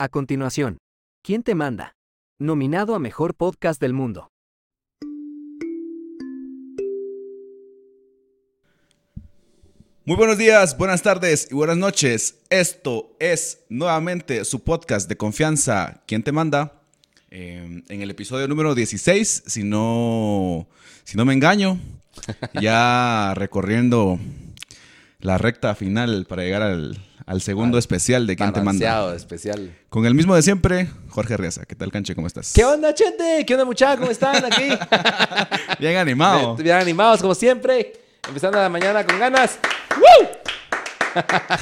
A continuación, ¿Quién te manda? Nominado a Mejor Podcast del Mundo. Muy buenos días, buenas tardes y buenas noches. Esto es nuevamente su podcast de confianza, ¿Quién te manda? Eh, en el episodio número 16, si no, si no me engaño, ya recorriendo la recta final para llegar al, al segundo especial de ¿Quién te manda? Especial. Con el mismo de siempre, Jorge Riaza. ¿Qué tal, Canche? ¿Cómo estás? ¿Qué onda, gente? ¿Qué onda, muchachos? ¿Cómo están aquí? Bien animado. Bien animados, como siempre. Empezando la mañana con ganas. ¡Woo! Ajá.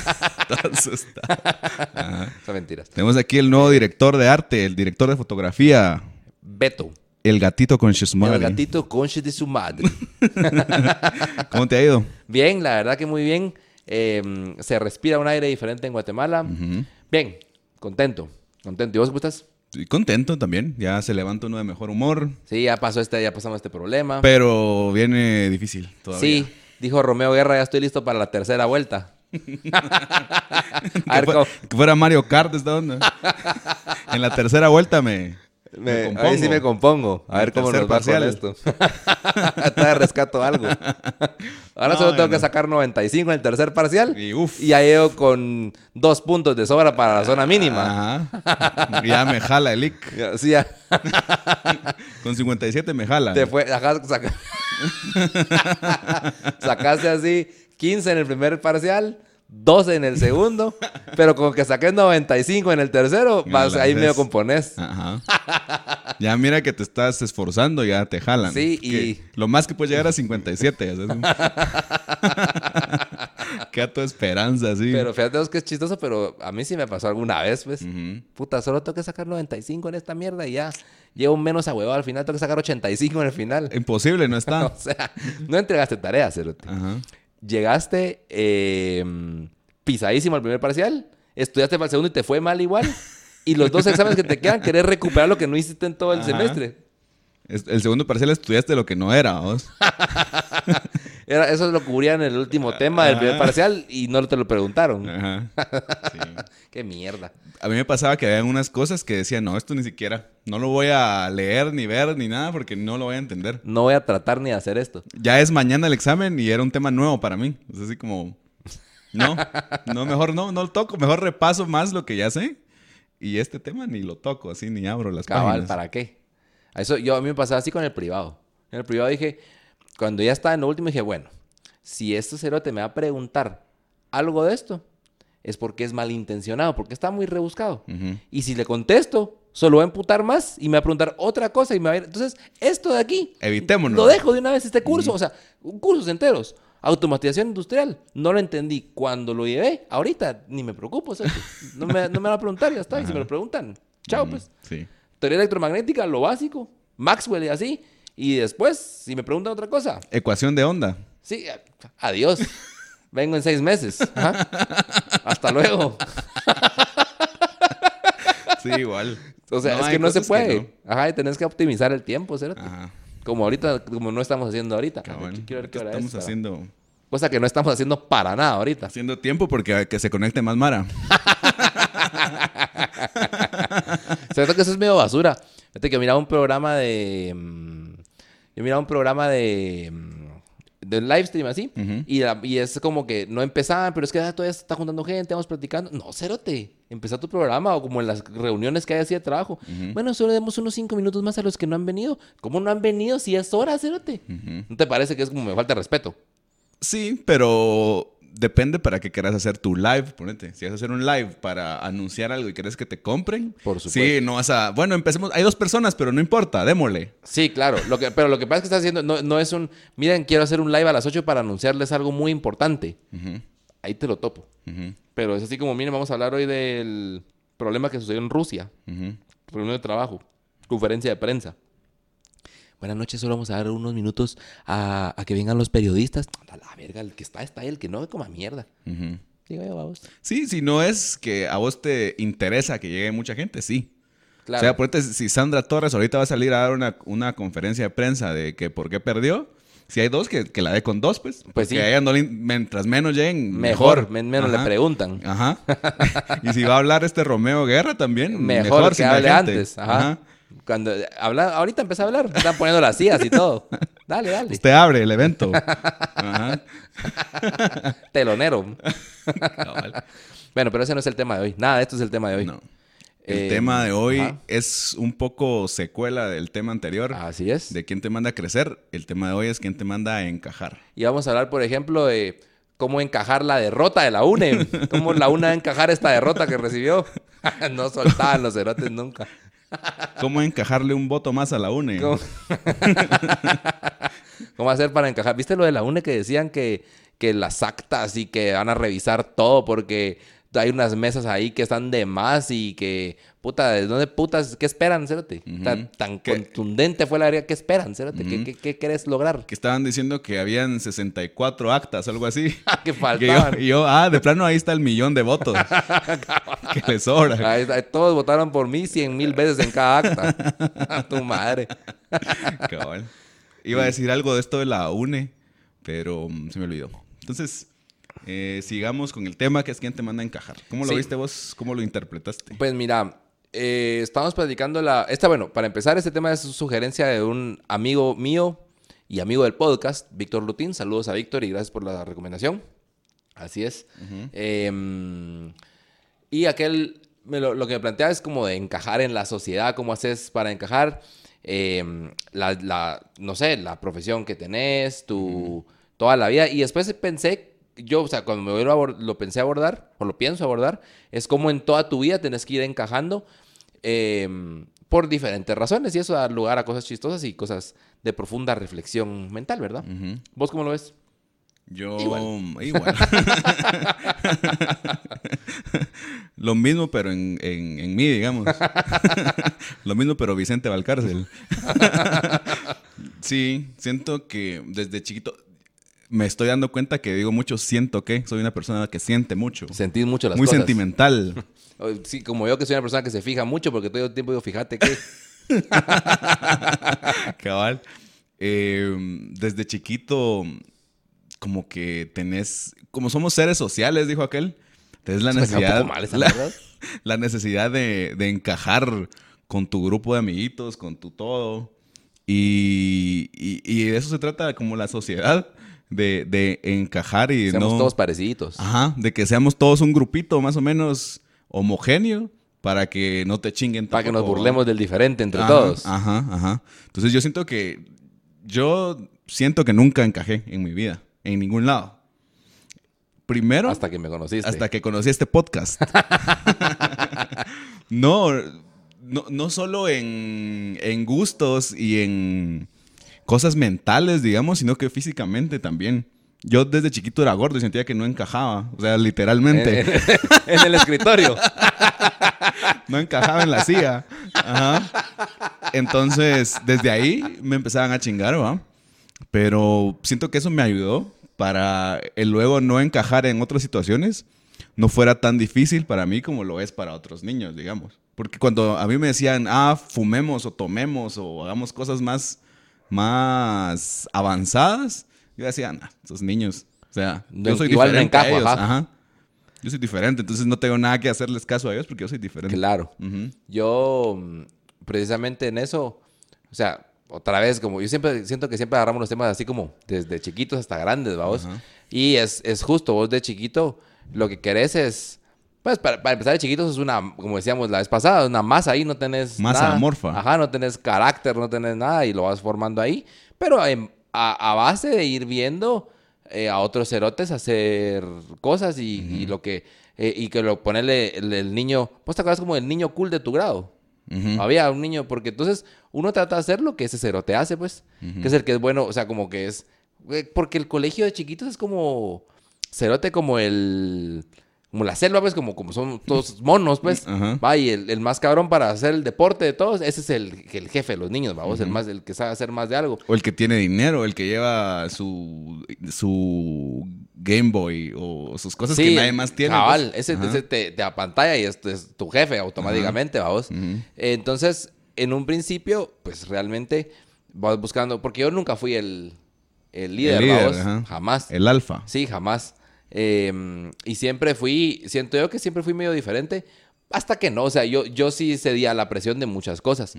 Son mentiras. Tenemos aquí el nuevo director de arte, el director de fotografía, Beto. el gatito con su El gatito conche de su madre. ¿Cómo te ha ido? Bien, la verdad que muy bien. Eh, se respira un aire diferente en Guatemala. Bien, contento. Contento. ¿Y vos cómo estás? Contento también. Ya se levanta uno de mejor humor. Sí, ya pasó este, ya pasamos este problema. Pero viene difícil todavía. Sí, dijo Romeo Guerra, ya estoy listo para la tercera vuelta. A Que, ver, fue- cómo- que fuera Mario Kart esta onda. en la tercera vuelta me, Me, me me compongo. A ver cómo nos va con esto. Todavía rescato algo. Ahora No, solo tengo no. que sacar 95 en el tercer parcial. Y uf. Y ya llego con dos puntos de sobra para la zona mínima. Ajá. Ya me jala el IC. Ya, Sí, ya Con 57 me jala. te fue. ajá, saca- Sacaste así 15 en el primer parcial. 12 en el segundo, pero con que saques 95 en el tercero, vas, ahí medio haces. compones. Ajá. Ya mira que te estás esforzando, ya te jalan. Sí, Que y- Lo más que puedes llegar a 57. ¿sabes? Queda tu esperanza, sí. Pero fíjate vos que es chistoso, pero a mí sí me pasó alguna vez, pues. Puta, solo tengo que sacar 95 en esta mierda y ya. Llevo menos a huevo al final, tengo que sacar 85 en el final. Imposible, no está. O sea, no entregaste tareas, Cerote. Ajá. Llegaste eh, pisadísimo al primer parcial, estudiaste para el segundo y te fue mal igual. Y los dos exámenes que te quedan, querés recuperar lo que no hiciste en todo el Ajá. semestre. Es- El segundo parcial estudiaste lo que no era, vos. Era, eso lo cubrían en el último tema del primer parcial y no te lo preguntaron. Ajá. Sí. Qué mierda. A mí me pasaba que había unas cosas que decía, no, esto ni siquiera, no lo voy a leer ni ver ni nada porque no lo voy a entender. No voy a tratar ni de hacer esto. Ya es mañana el examen y era un tema nuevo para mí. Es así como, no, no, mejor no, no lo toco, mejor repaso más lo que ya sé. Y este tema ni lo toco, así ni abro las Cabal, páginas. ¿para qué? A Eso yo a mí me pasaba así con el privado. En el privado dije, cuando ya estaba en lo último, dije, bueno, si este cerote me va a preguntar algo de esto, es porque es malintencionado, porque está muy rebuscado. Y si le contesto, solo va a emputar más y me va a preguntar otra cosa y me va a ir. Entonces, esto de aquí, Evitémonos. lo dejo de una vez este curso, o sea, cursos enteros. Automatización industrial, no lo entendí cuando lo llevé. Ahorita ni me preocupo, cerote. no me, no me van a preguntar, ya está. Y si me lo preguntan, chao, pues Sí. teoría electromagnética, lo básico, Maxwell y así. Y después, si me preguntan otra cosa, Ecuación de onda. sí, adiós. Vengo en seis meses. Hasta luego. Sí, igual. O sea, No, es que no se puede. no. Ajá, y tenés que optimizar el tiempo, ¿cierto? Ajá. Como ahorita, como no estamos haciendo ahorita. Cabal. Quiero ver qué hora Estamos es. haciendo, Cosa que no estamos haciendo para nada ahorita. haciendo tiempo porque que se conecte más Mara. Cierto que eso es medio basura. Fíjate que miraba un programa de. Yo miraba un programa de. mm, De live stream así. Y, la- y es como que no empezaban, pero es que ah, todavía se está juntando gente, vamos platicando. No, cérote. Empezá tu programa o como en las reuniones que hay así de trabajo. Bueno, solo demos unos cinco minutos más a los que no han venido. ¿Cómo no han venido si es hora, cérote? Ujú. ¿No te parece que es como me falta respeto? Sí, pero depende para qué quieras hacer tu live, ponete. Si vas a hacer un live para anunciar algo y quieres que te compren, Por sí, supuesto. no vas a... Bueno, empecemos. Hay dos personas, pero no importa, démosle. Sí, claro. Lo que, pero lo que pasa es que estás haciendo, no, no es un, miren, quiero hacer un live a las 8 para anunciarles algo muy importante. Ahí te lo topo. Pero es así como, miren, vamos a hablar hoy del problema que sucedió en Rusia. ujú. Reunión de trabajo. Conferencia de prensa. Buenas noches, solo vamos a dar unos minutos a, a que vengan los periodistas. A la verga, el que está, está el que no, que coma mierda. Ujú. Digo yo, vamos. Sí, si no es que a vos te interesa que llegue mucha gente, sí. Claro. O sea, ponete, si Sandra Torres ahorita va a salir a dar una, una conferencia de prensa de que por qué perdió, Si hay dos, que, que la dé con dos, pues. Pues Que sí. a ella no le- mientras menos lleguen, Mejor, mejor. men- menos le preguntan. Ajá. y si va a hablar este Romeo Guerra también, Mejor, mejor, que hable gente. antes. Ajá. Cuando habla, ahorita empecé a hablar, están poniendo las sillas y todo. Dale, dale. Usted abre el evento. Ajá. Telonero. Bueno, pero ese no es el tema de hoy. Nada, esto es el tema de hoy. No. El Eh, tema de hoy ajá. es un poco secuela del tema anterior. Así es. De quién te manda a crecer. El tema de hoy es quién te manda a encajar. Y vamos a hablar, por ejemplo, de cómo encajar la derrota de la UNE. Cómo la UNE va a encajar esta derrota que recibió. no soltaban los cerotes nunca. ¿Cómo encajarle un voto más a la UNE? ¿Cómo? ¿Cómo hacer para encajar? ¿Viste lo de la UNE que decían que, que las actas y que van a revisar todo porque hay unas mesas ahí que están de más y que, puta, ¿de dónde putas? ¿Qué esperan, cérate? Tan, contundente fue la verdad. ¿Qué esperan, cérate? ¿Qué, qué, qué querés lograr? Que estaban diciendo que habían 64 actas, algo así. que Que yo, faltaban. y yo, ah, de plano ahí está el millón de votos. que le sobra. Ahí está, todos votaron por mí cien mil veces en cada acta. A tu madre. Cabal. Iba a decir algo de esto de la UNE, pero mm, se me olvidó. Entonces, eh, sigamos con el tema que es quién te manda a encajar. ¿Cómo lo Sí. viste vos? ¿Cómo lo interpretaste? Pues mira, eh, estamos platicando la... Esta, bueno, para empezar, este tema es sugerencia de un amigo mío y amigo del podcast, Víctor Lutín. Saludos a Víctor y gracias por la recomendación. Así es. Eh, y aquel, me lo, lo que me plantea es como de encajar en la sociedad, cómo haces para encajar, eh, la, la- no sé, la profesión que tenés, tu, toda la vida. Y después pensé, yo, o sea, cuando me vuelvo a lo pensé abordar, o lo pienso abordar, es como en toda tu vida tenés que ir encajando eh, por diferentes razones. Y eso da lugar a cosas chistosas y cosas de profunda reflexión mental, ¿verdad? ¿Vos cómo lo ves? Yo Igual. igual. Lo mismo, pero en, en, en mí, digamos. Lo mismo, pero Vicente Valcárcel. sí, siento que desde chiquito me estoy dando cuenta que digo mucho siento que. Soy una persona que siente mucho. Sentís mucho las Muy cosas. sentimental. Oh, Sí, como yo que soy una persona que se fija mucho porque todo el tiempo digo, fíjate que... Cabal. Eh, desde chiquito, como que tenés, como somos seres sociales, dijo aquel, tenés la necesidad, poco mal esa la, la necesidad de, de encajar con tu grupo de amiguitos, con tu todo. Y, y- y de eso se trata como la sociedad, de, de encajar y Seamos no... todos parecidos. Ajá, de que seamos todos un grupito más o menos homogéneo para que no te chinguen Para que nos burlemos del diferente entre Ajá, todos. Ajá, ajá. Entonces yo siento que yo siento que nunca encajé en mi vida, en ningún lado. Primero, hasta, Hasta que me conociste. que conocí este podcast. no, no, no solo en, en gustos y en cosas mentales, digamos, sino que físicamente también. Yo desde chiquito era gordo y sentía que no encajaba, o sea, literalmente. En, en el escritorio. no encajaba en la silla. Ajá. Entonces, desde ahí me empezaban a chingar, ¿va? Pero siento que eso me ayudó para el luego no encajar en otras situaciones. No fuera tan difícil para mí como lo es para otros niños, digamos. Porque cuando a mí me decían, ah, fumemos o tomemos o hagamos cosas más, más avanzadas, yo decía, nah, esos niños. O sea, yo soy igual diferente a encajo, ellos. ajá. Ajá. Yo soy diferente, entonces no tengo nada que hacerles caso a ellos porque yo soy diferente. Claro. Yo, mm, precisamente en eso, o sea, otra vez, como yo siempre siento que siempre agarramos los temas así como desde chiquitos hasta grandes, vamos. Ajá. Y es, es justo, vos de chiquito lo que querés es, pues para, para empezar de chiquitos es una, como decíamos la vez pasada, una masa ahí, no tenés Masa nada. amorfa. Ajá, no tenés carácter, no tenés nada y lo vas formando ahí. Pero en- a, a base de ir viendo eh, a otros cerotes hacer cosas y, y lo que, eh, y que lo ponerle el, el niño, vos te acuerdas como el niño cool de tu grado. Había un niño, porque entonces uno trata de hacer lo que ese cerote hace, pues. Que es el que es bueno, o sea, como que es. güey, Porque el colegio de chiquitos es como. Cerote como el. Como la selva, pues, como, como son todos monos, pues. Ajá. Va, y el, el más cabrón para hacer el deporte de todos, ese es el, el jefe de los niños, vamos, el más, el que sabe hacer más de algo. O el que tiene dinero, el que lleva su, su Game Boy o sus cosas que nadie más tiene. Cabal, pues. ese, Ajá. ese te, te apantalla y es, es tu jefe automáticamente, vamos. Ujú. Entonces, en un principio, pues realmente vas buscando, porque yo nunca fui el, el líder, El líder, vamos, ajá. jamás. El alfa. Sí, jamás. Eh, y siempre fui, siento yo que siempre fui medio diferente, hasta que no, o sea, yo, yo sí cedía a la presión de muchas cosas.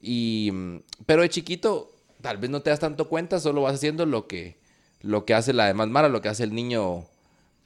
Y, mm, pero de chiquito, tal vez no te das tanto cuenta, solo vas haciendo lo que, lo que hace la demás Mara, lo que hace el niño,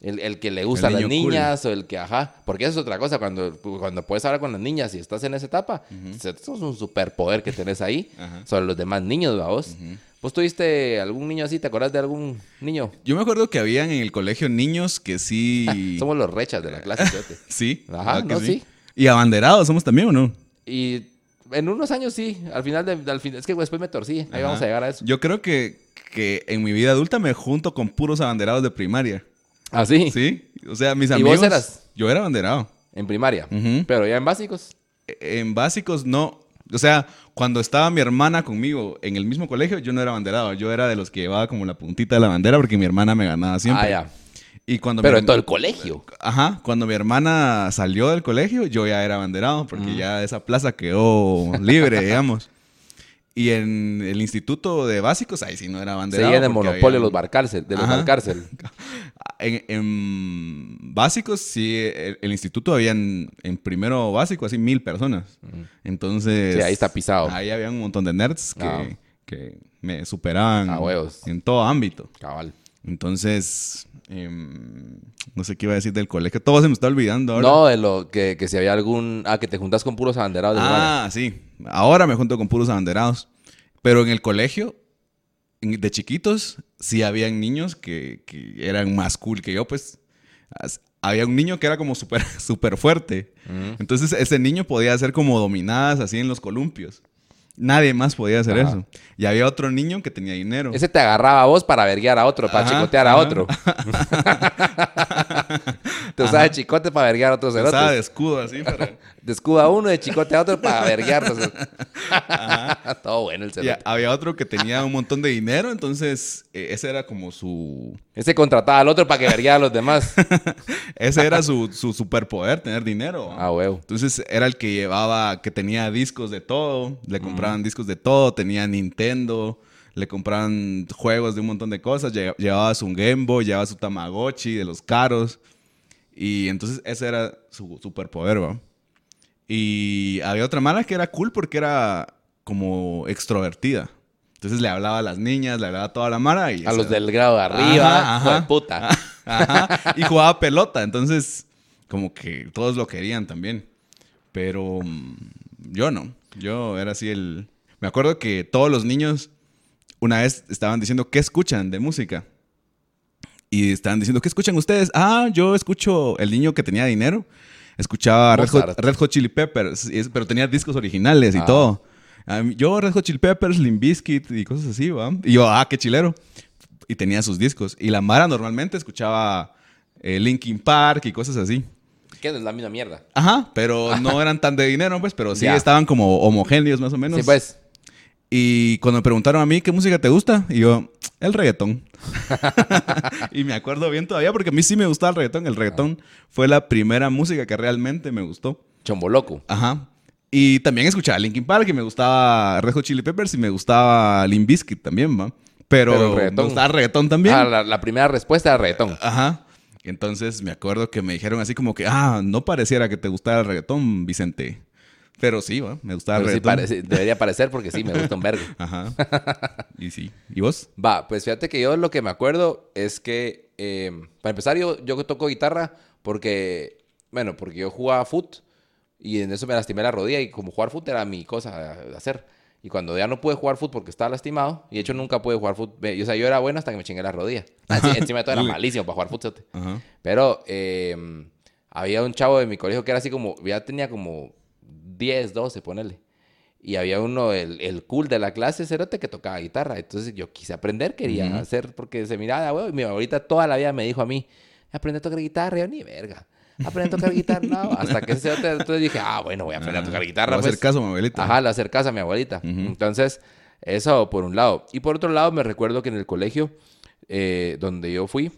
el, el que le gusta a las niño cool. niñas, o el que, ajá, porque eso es otra cosa, cuando, cuando puedes hablar con las niñas y estás en esa etapa, eso es un superpoder que tenés ahí sobre los demás niños, ¿va vos? ¿Vos tuviste algún niño así? ¿Te acordás de algún niño? Yo me acuerdo que habían en el colegio niños que sí. Somos los rechas de la clase, fíjate. Sí. Ajá, ¿verdad que no, sí. Y abanderados somos también, ¿o no? Y en unos años sí, al final, de, al fin, es que después me torcí, ahí Ajá. vamos a llegar a eso. Yo creo que, que en mi vida adulta me junto con puros abanderados de primaria. ¿Ah, sí? Sí. O sea, mis ¿Y amigos. vos eras? Yo era abanderado. En primaria. Pero ya en básicos. En básicos no. O sea, cuando estaba mi hermana conmigo en el mismo colegio, yo no era abanderado. Yo era de los que llevaba como la puntita de la bandera porque mi hermana me ganaba siempre. Ah, ya. Y cuando Pero mi en todo el colegio. Ajá, cuando mi hermana salió del colegio, yo ya era abanderado porque ya esa plaza quedó libre, digamos. Y en el instituto de básicos, ahí sí no era abanderado. Seguían porque monopolio había- de los barcárcel, de los barcárcel. En, en básicos, sí, el, el instituto habían en primero básico así mil personas. Entonces. Sí, ahí está pisado. Ahí había un montón de nerds que, Ah. que me superaban A huevos. en todo ámbito. Cabal. Entonces, em, no sé qué iba a decir del colegio. Todo se me está olvidando ahora. No, de lo que, que si había algún... Ah, que te juntas con puros abanderados. Ah, sí. Ahora me junto con puros abanderados. Pero en el colegio, de chiquitos, sí habían niños que, que eran más cool que yo, pues. Había un niño que era como súper súper fuerte. Entonces ese niño podía hacer como dominadas así en los columpios. Nadie más podía hacer Ajá. eso. Y había otro niño que tenía dinero. Ese te agarraba a vos para verguear a otro, para Ajá, chicotear a otro. te usaba de chicote para verguear a otros Usaba cerotes. de escudo así para... De escudo a uno, de chicote a otro para verguearlos. Todo bueno el cerote. había otro que tenía un montón de dinero, entonces eh, ese era como su... Ese contrataba al otro para que vergueara a los demás. Ese era su, su superpoder, tener dinero. Ah, huevo. Entonces era el que llevaba, que tenía discos de todo, le compraban discos de todo, tenía Nintendo, le compraban juegos de un montón de cosas, lle- llevaba su Game Boy, llevaba su Tamagotchi de los caros. Y entonces ese era su superpoder, ¿va? Y había otra mala que era cool porque era como extrovertida. Entonces le hablaba a las niñas, le hablaba a toda la mara y... A los del grado de arriba. Ajá, ajá. puta. Ajá, y jugaba pelota, entonces como que todos lo querían también. Pero mm, yo no, yo era así el... Me acuerdo que todos los niños una vez estaban diciendo, ¿qué escuchan de música? Y estaban diciendo, ¿qué escuchan ustedes? Ah, yo escucho el niño que tenía dinero. Escuchaba Red Hot, Mozart. Red Hot Chili Peppers, y es- pero tenía discos originales y Ah. todo. A mí- yo Red Hot Chili Peppers, Limp Bizkit y cosas así, ¿va? Y yo, ah, qué chilero. Y tenía sus discos. Y la Mara normalmente escuchaba eh, Linkin Park y cosas así. Que es la misma mierda. Ajá, pero no eran tan de dinero, pues, pero sí Ya. estaban como homogéneos más o menos. Sí, pues. Y cuando me preguntaron a mí qué música te gusta, y yo, el reggaetón. y me acuerdo bien todavía porque a mí sí me gustaba el reggaetón. El reggaetón fue la primera música que realmente me gustó. Chombo loco. Ajá. Y también escuchaba Linkin Park y me gustaba Red Hot Chili Peppers y me gustaba Limp Bizkit también, ¿va? Pero, reggaetón. me gustaba el reggaetón también. Ah, la, la primera respuesta era reggaetón. Ajá. Entonces me acuerdo que me dijeron así como que, ah, no pareciera que te gustara el reggaetón, Vicente. Pero sí, ¿va? me gustaba el Pero sí parece- debería parecer porque sí, me gusta un vergo. Ajá. y sí. ¿Y vos? Va, pues fíjate que yo lo que me acuerdo es que, eh, para empezar, yo, yo toco guitarra porque, bueno, porque yo jugaba foot y en eso me lastimé la rodilla y como jugar foot era mi cosa de hacer. Y cuando ya no pude jugar foot porque estaba lastimado, y de hecho nunca pude jugar foot, ve- o sea, yo era bueno hasta que me chingué la rodilla. Así, encima de todo era malísimo para jugar. Ajá. Pero eh, había un chavo de mi colegio que era así como, ya tenía como 10, 12, ponele. Y había uno, el, el cool de la clase, cerote, que tocaba guitarra. Entonces yo quise aprender, quería Ujú. hacer, porque se miraba, "Ah, huevo. Y mi abuelita toda la vida me dijo a mí, aprende a tocar guitarra. Yo, ni verga. Aprende a tocar guitarra, no. Hasta que ese entonces dije, ah, bueno, voy a aprender a tocar guitarra. Voy a hacer pues. caso a mi abuelita. Ajá, le hacer caso a mi abuelita. Entonces, eso por un lado. Y por otro lado, me recuerdo que en el colegio eh, donde yo fui,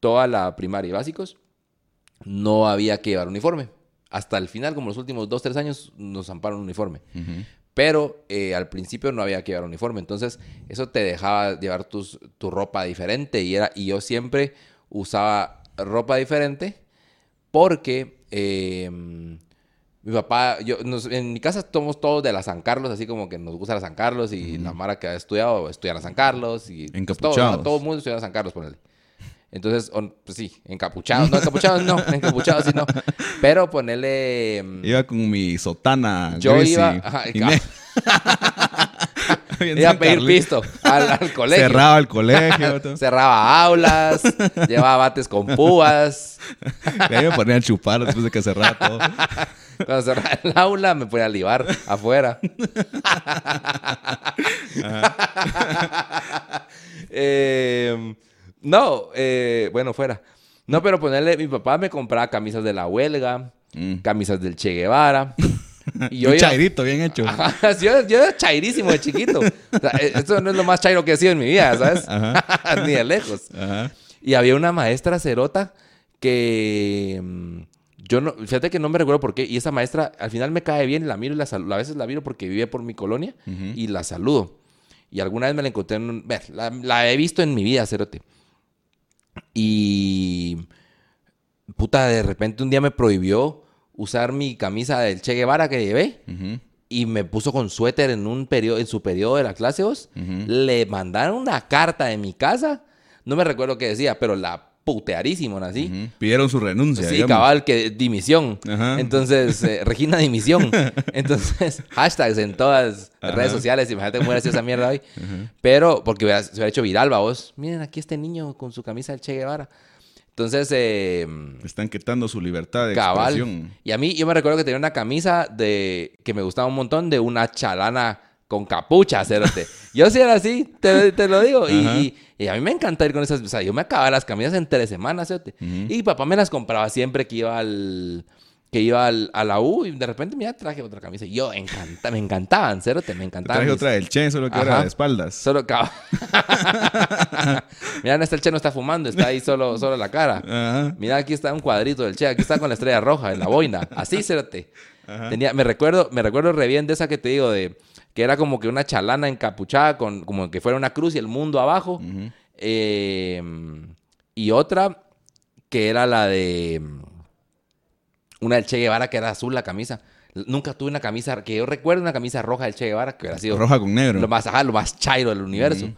toda la primaria y básicos, no había que llevar uniforme. Hasta el final, como los últimos dos, tres años, nos amparon uniforme. Ujú. Pero eh, al principio no había que llevar uniforme. Entonces, eso te dejaba llevar tus, tu ropa diferente. Y, era, y yo siempre usaba ropa diferente porque eh, mi papá, yo, nos- en mi casa somos todos de la San Carlos, así como que nos gusta la San Carlos y la Mara que ha estudiado estudia la San Carlos y pues, todo, todo el mundo estudia la San Carlos, ponele. Entonces, on- pues sí, encapuchados, no, encapuchados no, encapuchados sí no. Pero ponerle... mm, Iba con mi sotana. Yo iba- ajá, y Iba a pedir pisto al, al colegio. Cerraba el colegio. todo. Cerraba aulas, llevaba bates con púas. Y ahí me ponía a chupar después de que cerraba todo. Cuando cerraba el aula, me ponía a libar afuera. Eh, no, eh, bueno, fuera. No, pero ponerle, mi papá me compraba camisas de la huelga, Mm. camisas del Che Guevara. Y Un iba- chairito bien hecho. Ajá, yo, yo era chairísimo de chiquito. O sea, eh, esto no es lo más chairo que he sido en mi vida, ¿sabes? Ni de lejos. Ajá. Y había una maestra cerota que mm, yo no, fíjate que no me recuerdo por qué. Y esa maestra al final me cae bien, la miro y la saludo. A veces la miro porque vive por mi colonia y la saludo. Y alguna vez me la encontré en un. ver, La, la he visto en mi vida, cerote. Y. Puta, de repente un día me prohibió usar mi camisa del Che Guevara que llevé y me puso con suéter en un periodo, en su periodo de la clase 2. Le mandaron una carta de mi casa. No me recuerdo qué decía, pero la putearísimo, así. Pidieron su renuncia. Sí, digamos. cabal, que dimisión. Ajá. Entonces, eh, Regina dimisión. Entonces, hashtags en todas las redes sociales. Imagínate cómo hubiera sido esa mierda hoy. Pero, porque hubiera- se hubiera hecho viral, vos. Miren, aquí este niño con su camisa del Che Guevara. Entonces, eh, Están quitando su libertad de cabal. expresión. Y a mí, yo me recuerdo que tenía una camisa de que me gustaba un montón de una chalana con capucha, cerote. Yo sí era así, te, te lo digo. Y, y- y a mí me encanta ir con esas. O sea, yo me acababa las camisas en tres semanas, cerote. Y papá me las compraba siempre que iba al. Que iba al- a la U y de repente, mira, traje otra camisa. Y yo encanta, me encantaban, cerote, me encantaban. traje mis- otra del Che, solo que era de espaldas. Solo Mira, no está el Che, no está fumando, está ahí solo, solo la cara. Ajá. Mira, aquí está un cuadrito del Che, aquí está con la estrella roja en la boina. Así, cérate. Tenía, me recuerdo, me recuerdo re bien de esa que te digo, de que era como que una chalana encapuchada con como que fuera una cruz y el mundo abajo. Eh, y otra que era la de una del Che Guevara que era azul la camisa. Nunca tuve una camisa, que yo recuerdo una camisa roja del Che Guevara que hubiera sido Roja con negro. lo más, ajá, lo más chairo del universo.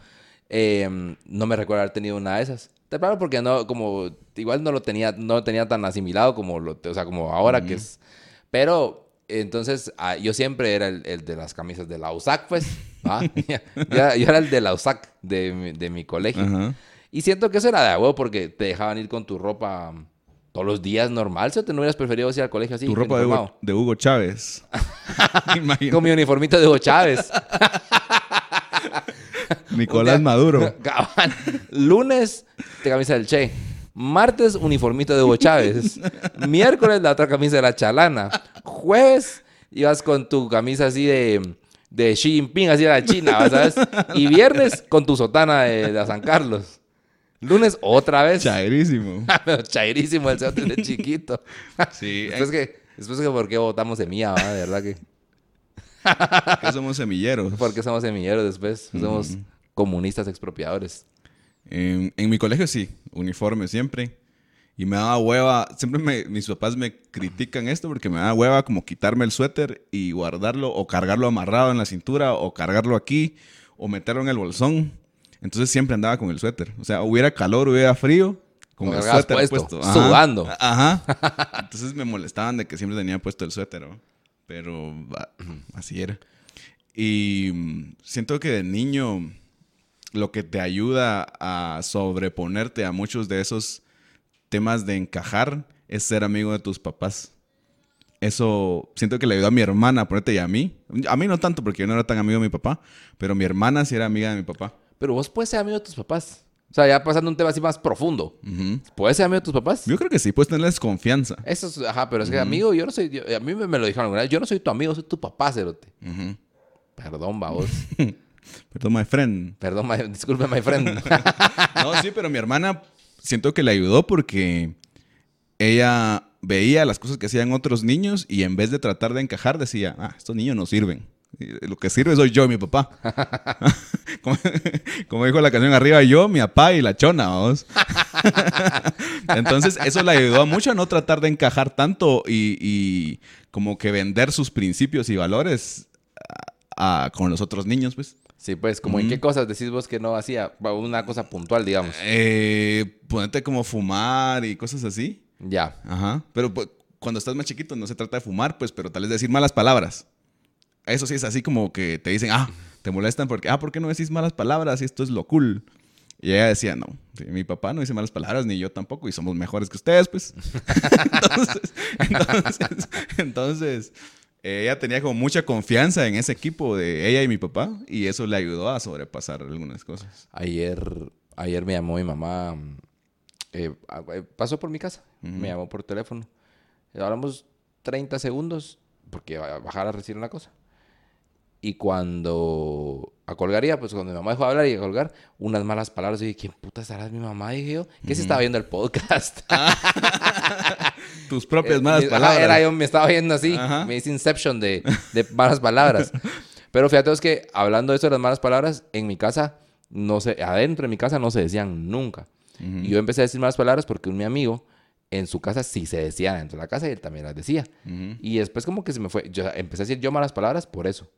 Eh, no me recuerdo haber tenido una de esas. Claro porque no, como, igual no lo tenía, no lo tenía tan asimilado como lo, o sea, como ahora que es. Pero, entonces, ah, yo siempre era el, el de las camisas de la USAC, pues. ¿va? yo, era, yo era el de la USAC de, mi- de mi colegio. Y siento que eso era de huevo porque te dejaban ir con tu ropa todos los días normal. ¿sí? ¿Te no hubieras preferido ir al colegio así? Tu ropa de Hugo, de Hugo Chávez. Con mi uniformito de Hugo Chávez. Nicolás día- Maduro. Lunes, te camisa del Che. Martes, uniformito de Hugo Chávez. Miércoles, la otra camisa de la Chalana. Jueves, ibas con tu camisa así de, de Xi Jinping, así de la China, ¿sabes? Y viernes, con tu sotana de, de San Carlos. Lunes, otra vez. Chairísimo. Chairísimo el cerote de chiquito. Sí. Después que, después que, ¿por qué votamos semilla, va? De verdad que... Que somos semilleros. ¿Por qué somos semilleros después? Somos comunistas expropiadores. En, en mi colegio sí, uniforme siempre. Y me daba hueva, siempre me- mis papás me critican esto porque me daba hueva como quitarme el suéter y guardarlo o cargarlo amarrado en la cintura o cargarlo aquí o meterlo en el bolsón. Entonces siempre andaba con el suéter. O sea, hubiera calor, hubiera frío, con Lo el suéter puesto, puesto. sudando. Ajá. Entonces me molestaban de que siempre tenía puesto el suéter. ¿no? Pero así era. Y mm, siento que de niño lo que te ayuda a sobreponerte a muchos de esos temas de encajar es ser amigo de tus papás. Eso siento que le ayudó a mi hermana, ponerte y a mí. A mí no tanto porque yo no era tan amigo de mi papá, pero mi hermana sí era amiga de mi papá. Pero vos puedes ser amigo de tus papás. O sea, ya pasando un tema así más profundo. ¿Puedes ser amigo de tus papás? Yo creo que sí, puedes tenerles confianza. Eso es, ajá, pero es que amigo, yo no soy, yo- a mí me, me lo dijeron yo no soy tu amigo, soy tu papá, cerote. Perdón, babos. Perdón, my friend. Perdón, my- disculpe, my friend. No, sí, pero mi hermana siento que le ayudó porque ella veía las cosas que hacían otros niños y en vez de tratar de encajar decía, ah, estos niños no sirven. Lo que sirve soy yo y mi papá. como, como dijo la canción arriba, yo, mi papá y la chona, vamos. Entonces, eso le ayudó mucho a no tratar de encajar tanto y, y como que vender sus principios y valores a- a- con los otros niños, pues. Sí, pues, como en qué cosas decís vos que no hacía una cosa puntual, digamos. Eh, ponerte como fumar y cosas así. Ya. Ajá. Pero pues, cuando estás más chiquito no se trata de fumar, pues, pero tal vez decir malas palabras. Eso sí es así como que te dicen, ah, te molestan porque, ah, ¿por qué no decís malas palabras? Y esto es lo cool. Y ella decía, no, mi papá no dice malas palabras, ni yo tampoco, y somos mejores que ustedes, pues. entonces, entonces, entonces, ella tenía como mucha confianza en ese equipo de ella y mi papá, y eso le ayudó a sobrepasar algunas cosas. Ayer, ayer me llamó mi mamá. eh, a- eh, pasó por mi casa. Me llamó por teléfono. Hablamos 30 segundos porque bajar a recibir una cosa. Y cuando a colgaría, pues cuando mi mamá dejó de hablar y a colgar, unas malas palabras. Y dije, ¿quién puta será mi mamá? Dije yo, que se estaba viendo el podcast. Tus propias Eh, malas ajá, palabras. Era yo, me estaba viendo así. Ajá. Me hice Inception de, de malas palabras. Pero fíjate, es que hablando de eso de las malas palabras, en mi casa, no sé, adentro de mi casa no se decían nunca. Y yo empecé a decir malas palabras porque un mi amigo en su casa sí se decía dentro de la casa y él también las decía. Y después como que se me fue, yo empecé a decir yo malas palabras por eso.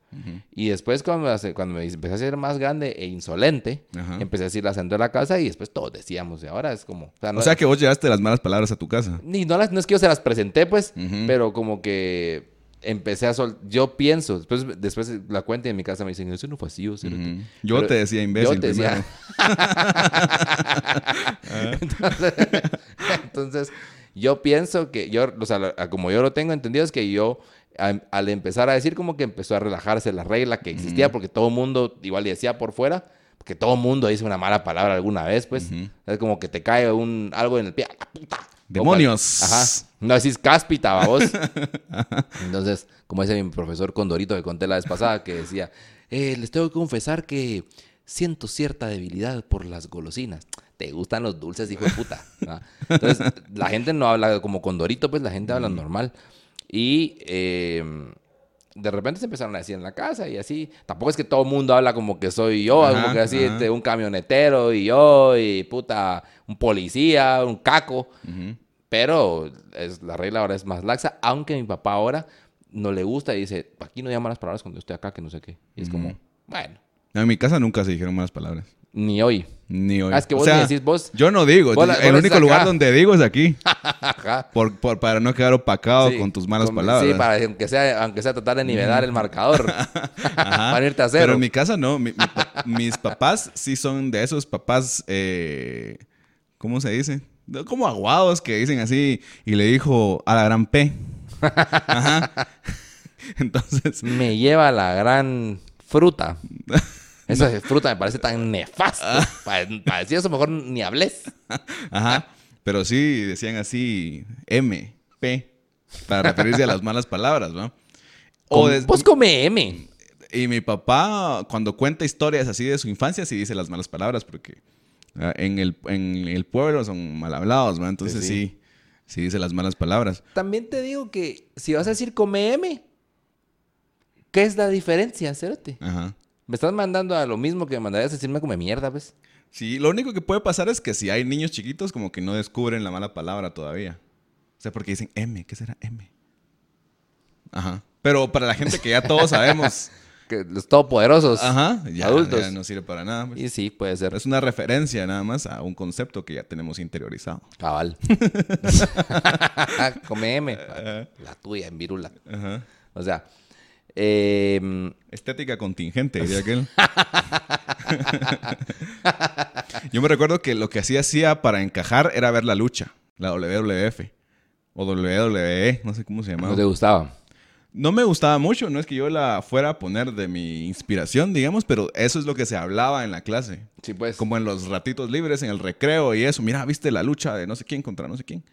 Y después cuando, hace- cuando me empecé a ser más grande e insolente, empecé a decir las dentro de la casa y después todos decíamos. Y ahora es como... no- O sea que vos llevaste las malas palabras a tu casa. ni no, las, no es que yo se las presenté, pues, pero como que empecé a sol... Yo pienso, después, después la cuenta en mi casa me dicen, eso no fue así, o sea, Ujú. no te-". Yo Pero te decía imbécil Yo te decía. entonces, entonces, yo pienso que yo, o sea, como yo lo tengo entendido, es que yo a- al empezar a decir como que empezó a relajarse la regla que existía, porque todo mundo igual decía por fuera, porque todo mundo dice una mala palabra alguna vez, pues. Es como que te cae un, algo en el pie. ¡a la puta! Demonios. Ajá. No decís cáspita, babos. Entonces, como dice mi profesor Condorito que conté la vez pasada, que decía, eh, les tengo que confesar que siento cierta debilidad por las golosinas. Te gustan los dulces, hijo de puta. Entonces, la gente no habla como Condorito, pues la gente habla normal. Y eh, de repente se empezaron a decir en la casa y así. Tampoco es que todo el mundo habla como que soy yo, Ajá, como que así, este, un camionetero y yo, y puta, un policía, un caco. Pero es, la regla ahora es más laxa, aunque mi papá ahora no le gusta y dice, aquí no llaman las palabras cuando estoy acá, que no sé qué. Y es como, bueno, No, En mi casa nunca se dijeron malas palabras. Ni hoy. Ni hoy. Ah, es que O vos sea, me decís, vos- Yo no digo. Vos el vos único lugar acá. donde digo es aquí. Por, por- para no quedar opacado Sí, con tus malas con- palabras. Sí, para que aunque sea, aunque sea tratar de nivelar el marcador. Ajá. para irte a cero. Pero en mi casa no. Mi- mi pa- mis papás sí son de esos papás, eh, ¿cómo se dice? Como aguados que dicen así y le dijo a la gran P. Ajá. Entonces, Me lleva la gran fruta. Esa fruta me parece tan nefasto. Ah. Para, para decir eso, mejor ni hables. ajá. Pero sí decían así M, P, para referirse a las malas palabras, ¿no? O des- Vos come M. Y mi papá, cuando cuenta historias así de su infancia, sí dice las malas palabras, porque ah, en, el, en el pueblo son mal hablados, ¿no? Entonces Sí, sí, sí. sí, dice las malas palabras. También te digo que si vas a decir come M, ¿qué es la diferencia, Cerote? Ajá. Me estás mandando a lo mismo que me mandarías a decirme come mierda, ¿ves? Sí, lo único que puede pasar es que si hay niños chiquitos, como que no descubren la mala palabra todavía. O sea, porque dicen M, ¿qué será M? Ajá. Pero para la gente que ya todos sabemos, Que los todopoderosos. ajá, ya, Adultos. ya no sirve para nada. pues. Y sí, puede ser. Es una referencia nada más a un concepto que ya tenemos interiorizado. Cabal. come M. La tuya en virula. Ajá. O sea, eh, Estética contingente, diría aquel. Yo me recuerdo que lo que así hacía para encajar era ver la lucha, la WWF o WWE, no sé cómo se llamaba. no te gustaba. No me gustaba mucho, no es que yo la fuera a poner de mi inspiración, digamos, pero eso es lo que se hablaba en la clase. Sí, pues. Como en los ratitos libres, en el recreo y eso. Mira, viste la lucha de no sé quién contra no sé quién.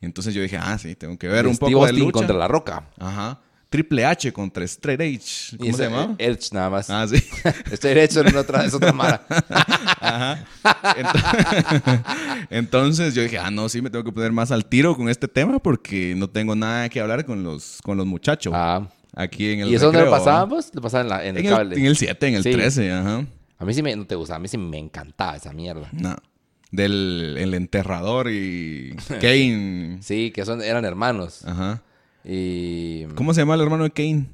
Entonces yo dije, ah, sí, tengo que ver De un Steve poco de Austin lucha. contra la roca. Ajá. Triple H contra Straight H. ¿Cómo se llamaba? Elch nada más. Ah, sí. Derecho en otra, es otra mara. Ajá. Ent- Entonces yo dije, ah, no, sí, me tengo que poner más al tiro con este tema porque no tengo nada que hablar con los, con los muchachos. Ah, Aquí en el ¿Y eso dónde lo recreo, pasaban, ¿va? pues? Lo pasaban en, la- en el cable. el, en el 7, en el Sí. 13, ajá. A mí sí me, no te gusta, a mí sí me encantaba esa mierda. No. Del el enterrador y Kane. Sí, que son, eran hermanos. Ajá. Y... ¿Cómo se llama el hermano de Kane?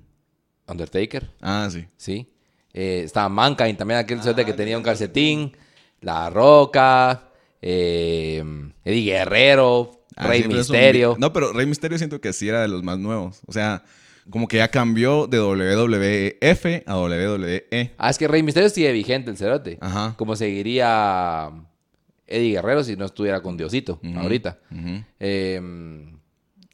Undertaker, Ah, sí. sí. Eh, estaba Mankind también, aquel suerte que tenía un calcetín. La Roca. eh, Eddie Guerrero. Ah, Rey Misterio. No, pero Rey Misterio siento que sí era de los más nuevos. O sea, como que ya cambió de WWF a WWE. Ah, es que Rey Misterio sigue vigente el cerote. Ajá. Como seguiría Eddie Guerrero si no estuviera con Diosito ahorita. Eh,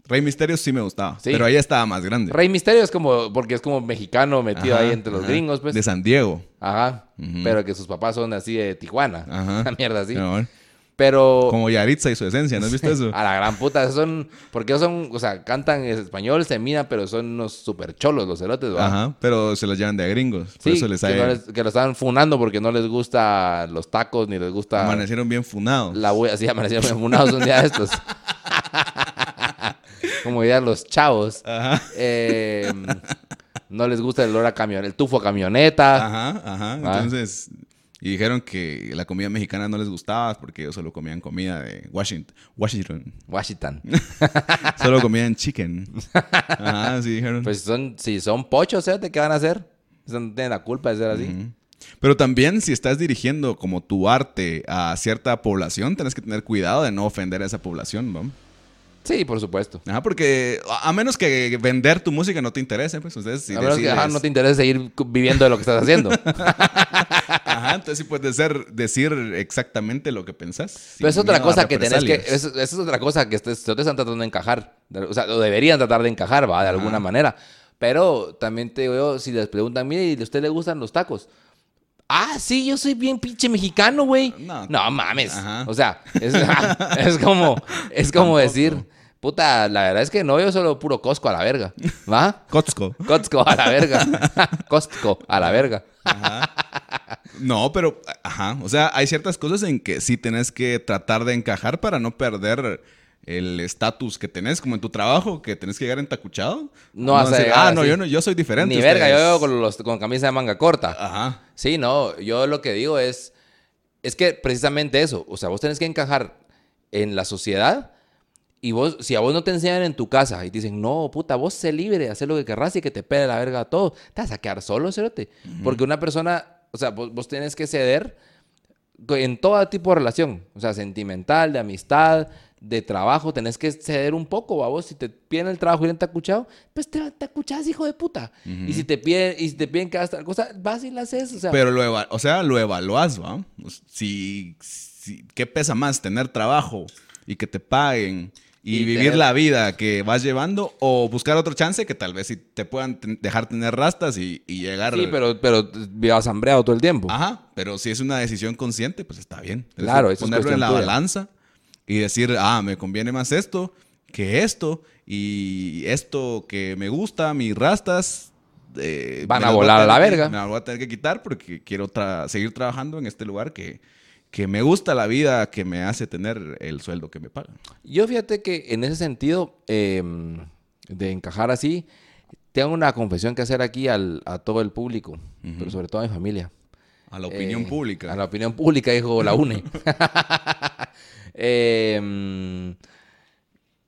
Rey Misterio sí me gustaba. Sí. Pero ahí estaba más grande. Rey Misterio es como, porque es como mexicano metido Ajá, ahí entre los gringos, pues. De San Diego. Ajá. Pero que sus papás son así de Tijuana. Ajá. Una mierda así. Pero, bueno, Pero. Como Yaritza y su esencia, ¿no has visto eso? A la gran puta. Son. Porque son. O sea, cantan en español, se miran, pero son unos super cholos los cerotes, ¿verdad? Ajá. Pero se los llevan de gringos. Por Sí, eso les que, sale- no les- que lo están funando porque no les gusta los tacos ni les gusta amanecieron bien funados. la Así amanecieron funados un día de estos. Como dirían los chavos. Ajá. Eh, no les gusta el olor a camión, el tufo a camioneta. Ajá, ajá. Ah. Entonces, y dijeron que la comida mexicana no les gustaba porque ellos solo comían comida de Washington. Washington. Washington. Solo comían chicken. Ajá, sí dijeron. Pues son, si son pochos, ¿eh? ¿qué van a hacer? Eso no tienen la culpa de ser así. Pero también si estás dirigiendo como tu arte a cierta población, tienes que tener cuidado de no ofender a esa población, ¿no? Sí, por supuesto. Ajá, porque a menos que vender tu música no te interese, pues ustedes si a menos que ajá, no te interese seguir viviendo de lo que estás haciendo. Ajá, entonces sí puedes ser, decir exactamente lo que pensás. Pero es otra cosa que tenés que... represalias. Eso, eso es otra cosa que ustedes ustedes están tratando de encajar. O sea, lo deberían tratar de encajar, ¿va? De alguna manera. Pero también te digo yo, si les preguntan, mire, ¿y a usted le gustan los tacos? Ah, sí, yo soy bien pinche mexicano, güey. No. No, mames. Ajá. O sea, es, es como, es como Tampoco. decir, puta, la verdad es que no, yo solo puro Costco a la verga. ¿Va? Costco. Costco a la verga. Costco a la verga. No, pero, ajá, o sea, hay ciertas cosas en que sí tenés que tratar de encajar para no perder el estatus que tenés, como en tu trabajo, que tenés que llegar entacuchado. No vas a decir, llegar ah, no, así. yo no, yo soy diferente. Ni verga, yo ustedes". veo con, los, con camisa de manga corta. Ajá. Sí, no, yo lo que digo es, es que precisamente eso, o sea, vos tenés que encajar en la sociedad y vos, si a vos no te enseñan en tu casa y te dicen, no, puta, vos sé libre, hacer lo que querrás y que te pele la verga todo, te vas a quedar solo, cerote. Porque una persona, o sea, vos, vos tenés que ceder en todo tipo de relación, o sea, sentimental, de amistad, de trabajo, tenés que ceder un poco, a vos, si te piden el trabajo y no te acuchado, pues te, te acuchás, hijo de puta. Y si te piden, y si te piden que hagas tal cosa, vas y la haces, o sea, Pero lo, eva- o sea, lo evaluás, ¿va? Si, si- ¿Qué pesa más? ¿Tener trabajo y que te paguen y, Y vivir la vida que vas llevando o buscar otro chance que tal vez sí te puedan dejar tener rastas y, y llegar... sí, pero, pero vivas hambreado todo el tiempo. Ajá, pero si es una decisión consciente, pues está bien. Claro, eso es ponerlo en la tuya. balanza y decir, ah, me conviene más esto que esto y esto que me gusta, mis rastas... eh, Van a volar a la tener que- verga. Me voy a tener que quitar porque quiero tra- seguir trabajando en este lugar que, que me gusta la vida, que me hace tener el sueldo que me pagan. Yo fíjate que en ese sentido, eh, de encajar así, tengo una confesión que hacer aquí al, a todo el público, pero sobre todo a mi familia. A la opinión Eh, pública. A la opinión pública, dijo la UNE. Eh,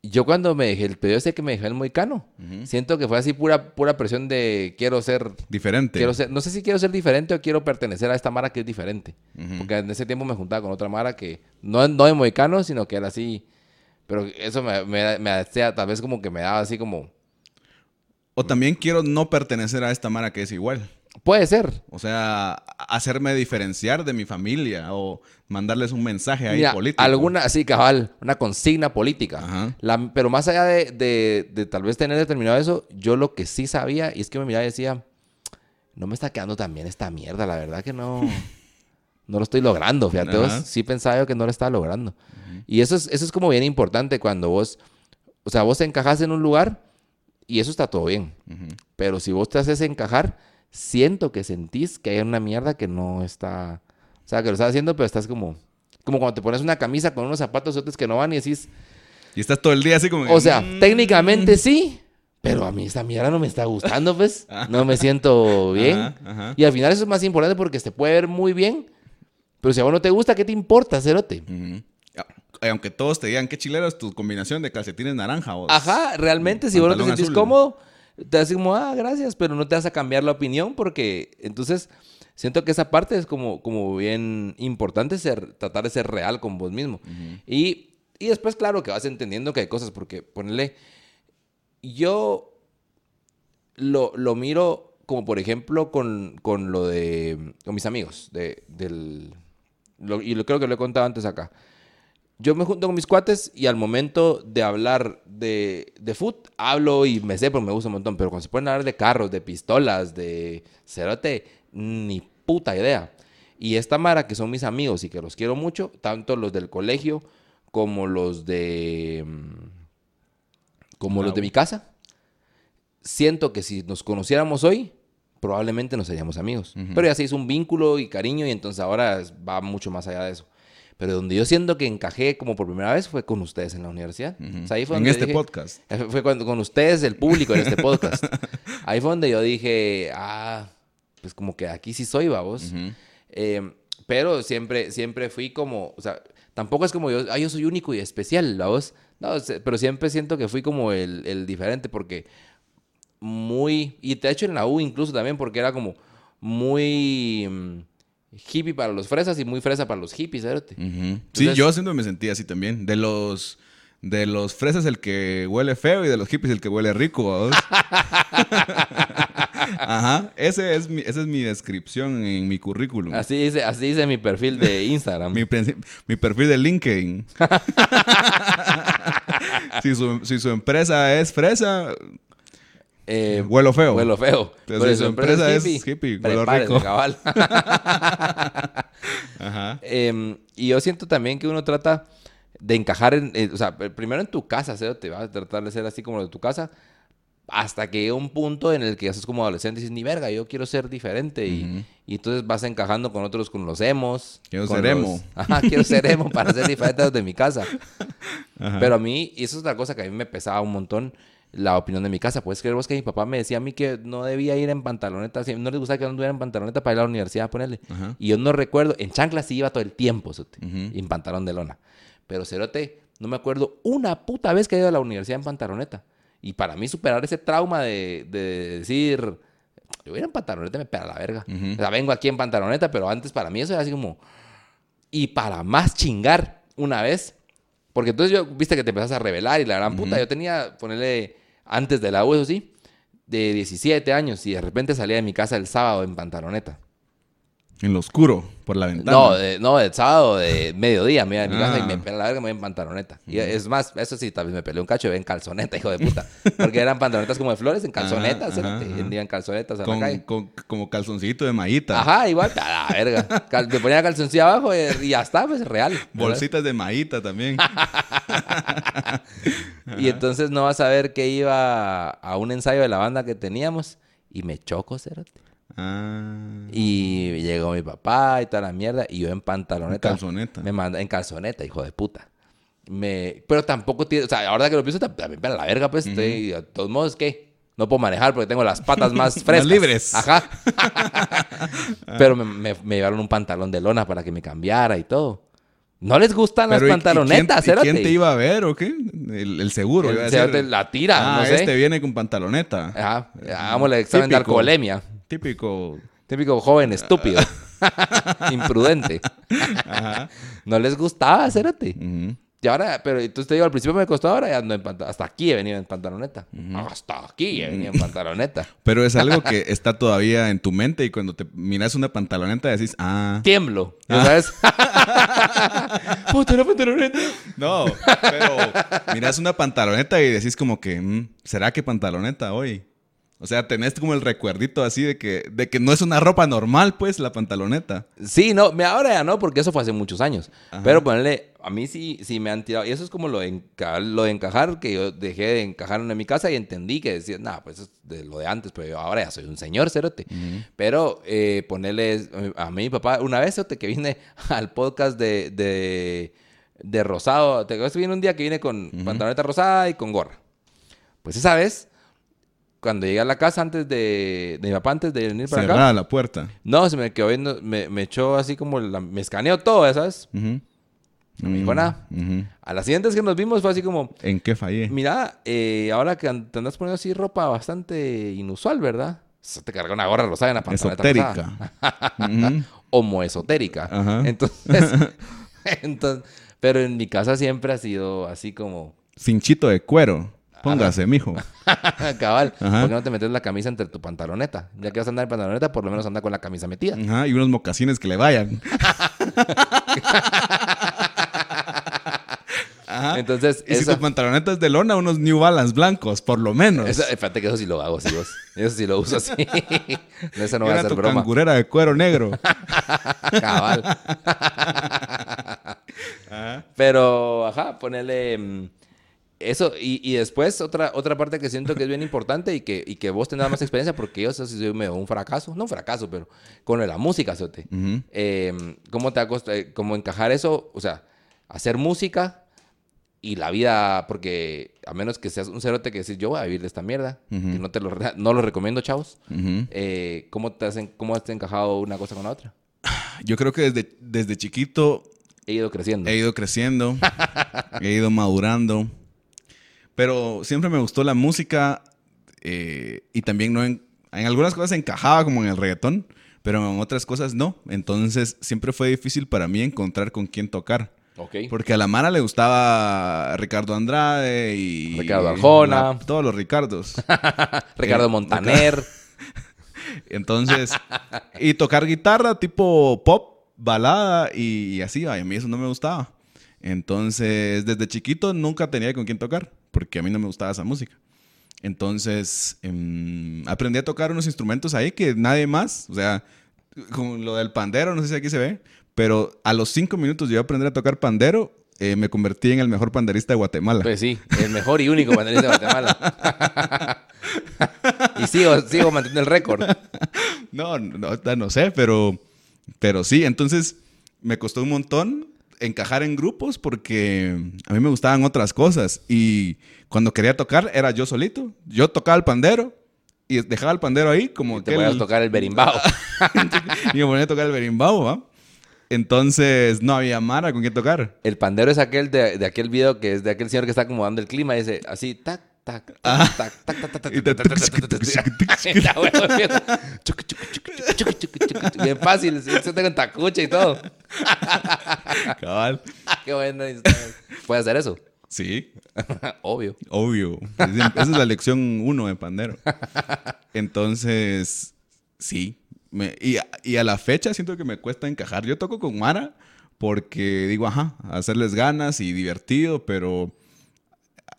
yo cuando me dejé el pedido ese que me dejé el moicano, siento que fue así pura, pura presión de quiero ser, Diferente. quiero ser, no sé si quiero ser diferente o quiero pertenecer a esta mara que es diferente. Porque en ese tiempo me juntaba con otra mara que no, no de moicano, sino que era así. Pero eso me, me, me hacía, tal vez como que me daba así como, O también quiero no pertenecer a esta mara que es igual. Puede ser. O sea, hacerme diferenciar de mi familia o mandarles un mensaje ahí Mira, político. alguna, así cabal, una consigna política. La- pero más allá de, de- de tal vez tener determinado eso, yo lo que sí sabía, y es que me miraba y decía, no me está quedando tan bien esta mierda, la verdad que no, no lo estoy logrando, fíjate, vos, sí pensaba yo que no lo estaba logrando. Y eso es, eso es como bien importante cuando vos, o sea, vos encajas en un lugar y eso está todo bien. Pero si vos te haces encajar, siento que sentís que hay una mierda que no está. O sea, que lo estás haciendo, pero estás como. Como cuando te pones una camisa con unos zapatos otros que no van y decís. Y estás todo el día así como... que, O sea, mm, técnicamente sí, Pero a mí esta mierda no me está gustando, pues. No me siento bien. Ajá, ajá. Y al final eso es más importante porque se puede ver muy bien. Pero si a vos no te gusta, ¿qué te importa, cerote? Ujú. Ah, Aunque todos te digan qué chilero es tu combinación de calcetines naranja. vos. Ajá, realmente, si vos no te sentís azul. cómodo, te haces como, ah, gracias, pero no te vas a cambiar la opinión porque entonces siento que esa parte es como, como bien importante ser, tratar de ser real con vos mismo. y, y después, claro, que vas entendiendo que hay cosas, porque ponerle, yo lo, lo miro como por ejemplo con, con lo de, con mis amigos, de, del, lo- y lo creo que lo he contado antes acá. Yo me junto con mis cuates y al momento de hablar de, de foot, hablo y me sé porque me gusta un montón. Pero cuando se pueden hablar de carros, de pistolas, de cerote, ni puta idea. Y esta Mara, que son mis amigos y que los quiero mucho, tanto los del colegio como los de. mm, como los de mi casa, siento que si nos conociéramos hoy, probablemente nos seríamos amigos. Pero ya se hizo un vínculo y cariño y entonces ahora va mucho más allá de eso. Pero donde yo siento que encajé como por primera vez fue con ustedes en la universidad. O sea, ahí fue En este dije- podcast. eh, Fue cuando, con ustedes, el público en este podcast. Ahí fue donde yo dije, ah, pues como que aquí sí soy, vamos. Ujú. Eh, pero siempre, siempre fui como, o sea, tampoco es como yo, ah, yo soy único y especial, vamos. No, pero siempre siento que fui como el, el diferente porque muy, y de hecho en la U incluso también porque era como muy mm, hippie para los fresas y muy fresa para los hippies, ¿verdad? Sí, Entonces- yo siempre me sentía así también. De los, de los fresas el que huele feo y de los hippies el que huele rico. Ajá, ese es mi, esa es mi descripción en mi currículum. Así dice, así dice mi perfil de Instagram. Mi, mi perfil de LinkedIn. si, su, si su empresa es fresa, Eh, huelo feo. Huelo feo. Entonces, Pero su su empresa es hippie, huelo prepárese, rico. cabal. Ajá. Em, y yo siento también que uno trata de encajar en, eh, o sea, pr- primero en tu casa, ¿sí? te vas a tratar de ser así como de tu casa, hasta que llega un punto en el que ya sos como adolescente y dices, ni verga, yo quiero ser diferente. y, y entonces vas encajando con otros, con los emos. Quiero ser los- emo. Ajá, quiero ser emo para ser diferente a los de mi casa. Ajá. Pero a mí, y eso es otra cosa que a mí me pesaba un montón, la opinión de mi casa. Puedes creer vos que mi papá me decía a mí que no debía ir en pantaloneta, no les gustaba que no anduviera en pantaloneta para ir a la universidad, ponerle. Ajá. Y yo no recuerdo, en chanclas sí iba todo el tiempo, sote, y en pantalón de lona. Pero cerote, no me acuerdo una puta vez que he ido a la universidad en pantaloneta. Y para mí superar ese trauma de, de decir, yo voy a ir en pantaloneta me pega la verga. Ujú. O sea, vengo aquí en pantaloneta, pero antes para mí eso era así como... Y para más chingar una vez, porque entonces yo, viste que te empezás a revelar y la gran puta, yo tenía, ponerle, antes de la U, sí, de 17 años y de repente salía de mi casa el sábado en pantaloneta. En lo oscuro, por la ventana. No, de, no, el sábado de mediodía me iba de mi casa y Ah. me pela la verga, me voy en pantaloneta. Y es más, eso sí, tal vez me peleé un cacho, en calzoneta, hijo de puta. Porque eran pantalonetas como de flores en calzonetas, Ajá, ajá, y ajá. iban calzonetas a la calle. con- como calzoncito de mallita. Ajá, igual, a la verga. Cal- me ponía calzoncillo abajo y, y ya está, pues real. ¿verdad? Bolsitas de mallita también. Y entonces no vas a ver que iba a un ensayo de la banda que teníamos y me choco, cerote. Ah. Y llegó mi papá y toda la mierda y yo en pantaloneta. En calzoneta. Me manda en calzoneta, hijo de puta. Me, pero tampoco tiene, o sea, ahora que lo pienso, tam- también para la verga, pues, estoy, de todos modos, ¿qué? No puedo manejar porque tengo las patas más frescas. libres. Ajá. pero me, me- me llevaron un pantalón de lona para que me cambiara y todo. ¿No les gustan Pero, ¿y- las y quién- pantalonetas, y quién, te iba a ver o qué? El, el seguro. El iba a cerote decir, la tira, ah, no sé. este viene con pantaloneta. Ajá. Hagamos el examen de alcoholemia. Típico. Típico joven estúpido. Imprudente. no les gustaba, cérate. Ujú. Y ahora, pero entonces te digo, al principio me costó, ahora ya ando en pantaloneta. Hasta aquí he venido en pantaloneta. Hasta aquí he venido en pantaloneta. Pero es algo que está todavía en tu mente y cuando te miras una pantaloneta decís, ah. Tiemblo. ¿ya ¿Sabes? Puta, una pantaloneta. No, pero miras una pantaloneta y decís como que, mm, ¿será que pantaloneta hoy? O sea, tenés como el recuerdito así de que, de que no es una ropa normal, pues, la pantaloneta. Sí, no, ahora ya no, porque eso fue hace muchos años. Ajá. Pero ponerle, a mí sí, sí me han tirado. Y eso es como lo de, enca- lo de encajar, que yo dejé de encajar en mi casa y entendí que decía, nada, pues eso es de lo de antes, pero yo ahora ya soy un señor, cerote. Pero eh, ponerle, a mí, mi papá, una vez cerote, que vine al podcast de, de, de Rosado, te acuerdas que vine un día que vine con pantaloneta rosada y con gorra. Pues esa vez cuando llegué a la casa antes de, de mi papá, antes de venir para acá. Cerrada la puerta. No, se me quedó viendo, me, me echó así como, la- me escaneó todo, ¿sabes? No me dijo nada. Ujú. A las siguientes que nos vimos fue así como, ¿En qué fallé? mira, eh, ahora que te andas poniendo así ropa bastante inusual, ¿verdad? Se te carga una gorra rosada una pantaloneta rosada. Esotérica. Ujú. Homoesotérica. Ajá. Entonces, entonces, pero en mi casa siempre ha sido así como, Cinchito de cuero. Póngase, mijo. cabal, Ajá. ¿por qué no te metes la camisa entre tu pantaloneta? Ya que vas a andar en pantaloneta, por lo menos anda con la camisa metida. Ajá, y unos mocasines que le vayan. Ajá. Entonces, y si esa- tu pantaloneta es de lona, unos New Balance blancos, por lo menos. Eso, fíjate que eso sí lo hago así, vos. Eso sí lo uso así. No, Eso no va a ser tu broma. cangurera de cuero negro. Cabal. Pero, ajá, ponerle mm, eso. Y, y después, otra, otra parte que siento que es bien importante y que, y que vos tenés más experiencia, porque yo eso sí soy medio un fracaso. No un fracaso, pero con la música, Sote. Ujú. Eh, ¿Cómo te acost- eh, cómo encajar eso? O sea, hacer música y la vida, porque a menos que seas un cerote que decís, yo voy a vivir de esta mierda, Ujú. que no te lo, no lo recomiendo, chavos. Ujú. Eh, ¿cómo, te has, ¿Cómo has encajado una cosa con la otra? Yo creo que desde, desde chiquito He ido creciendo. he ido creciendo, he ido madurando, pero siempre me gustó la música eh, y también no en, en algunas cosas encajaba como en el reggaetón, pero en otras cosas no. Entonces siempre fue difícil para mí encontrar con quién tocar. Porque a la Mara le gustaba Ricardo Andrade y... Ricardo Arjona. todos los Ricardos. Ricardo Eh, Montaner. Entonces, y tocar guitarra tipo pop, balada y, y así, ay, a mí eso no me gustaba. Entonces, desde chiquito nunca tenía con quién tocar, porque a mí no me gustaba esa música. Entonces, em, aprendí a tocar unos instrumentos ahí que nadie más, o sea, con lo del pandero, no sé si aquí se ve, pero a los cinco minutos yo aprendí a tocar pandero, eh, me convertí en el mejor panderista de Guatemala. Pues sí, el mejor y único banderista de Guatemala. y sigo, sigo manteniendo el récord. No, no, no sé, pero, pero sí, entonces me costó un montón encajar en grupos porque a mí me gustaban otras cosas y cuando quería tocar era yo solito. Yo tocaba el pandero y dejaba el pandero ahí como Y te voy a tocar el berimbau. y me ponía a tocar el berimbau, ¿va? Entonces no había Mara con quien tocar. El pandero es aquel de, de aquel video que es de aquel señor que está acomodando el clima y dice así, tac, tac, tac, tac, tac, tac, tac, tac. Bien fácil, se en tacucha y todo. Cabal. Qué bueno. Puede hacer eso. Sí, Obvio. Obvio. Esa es la lección uno de Pandero. Entonces, sí. Me- y, a- y a la fecha siento que me cuesta encajar. Yo toco con Mara porque digo, ajá, hacerles ganas y divertido, pero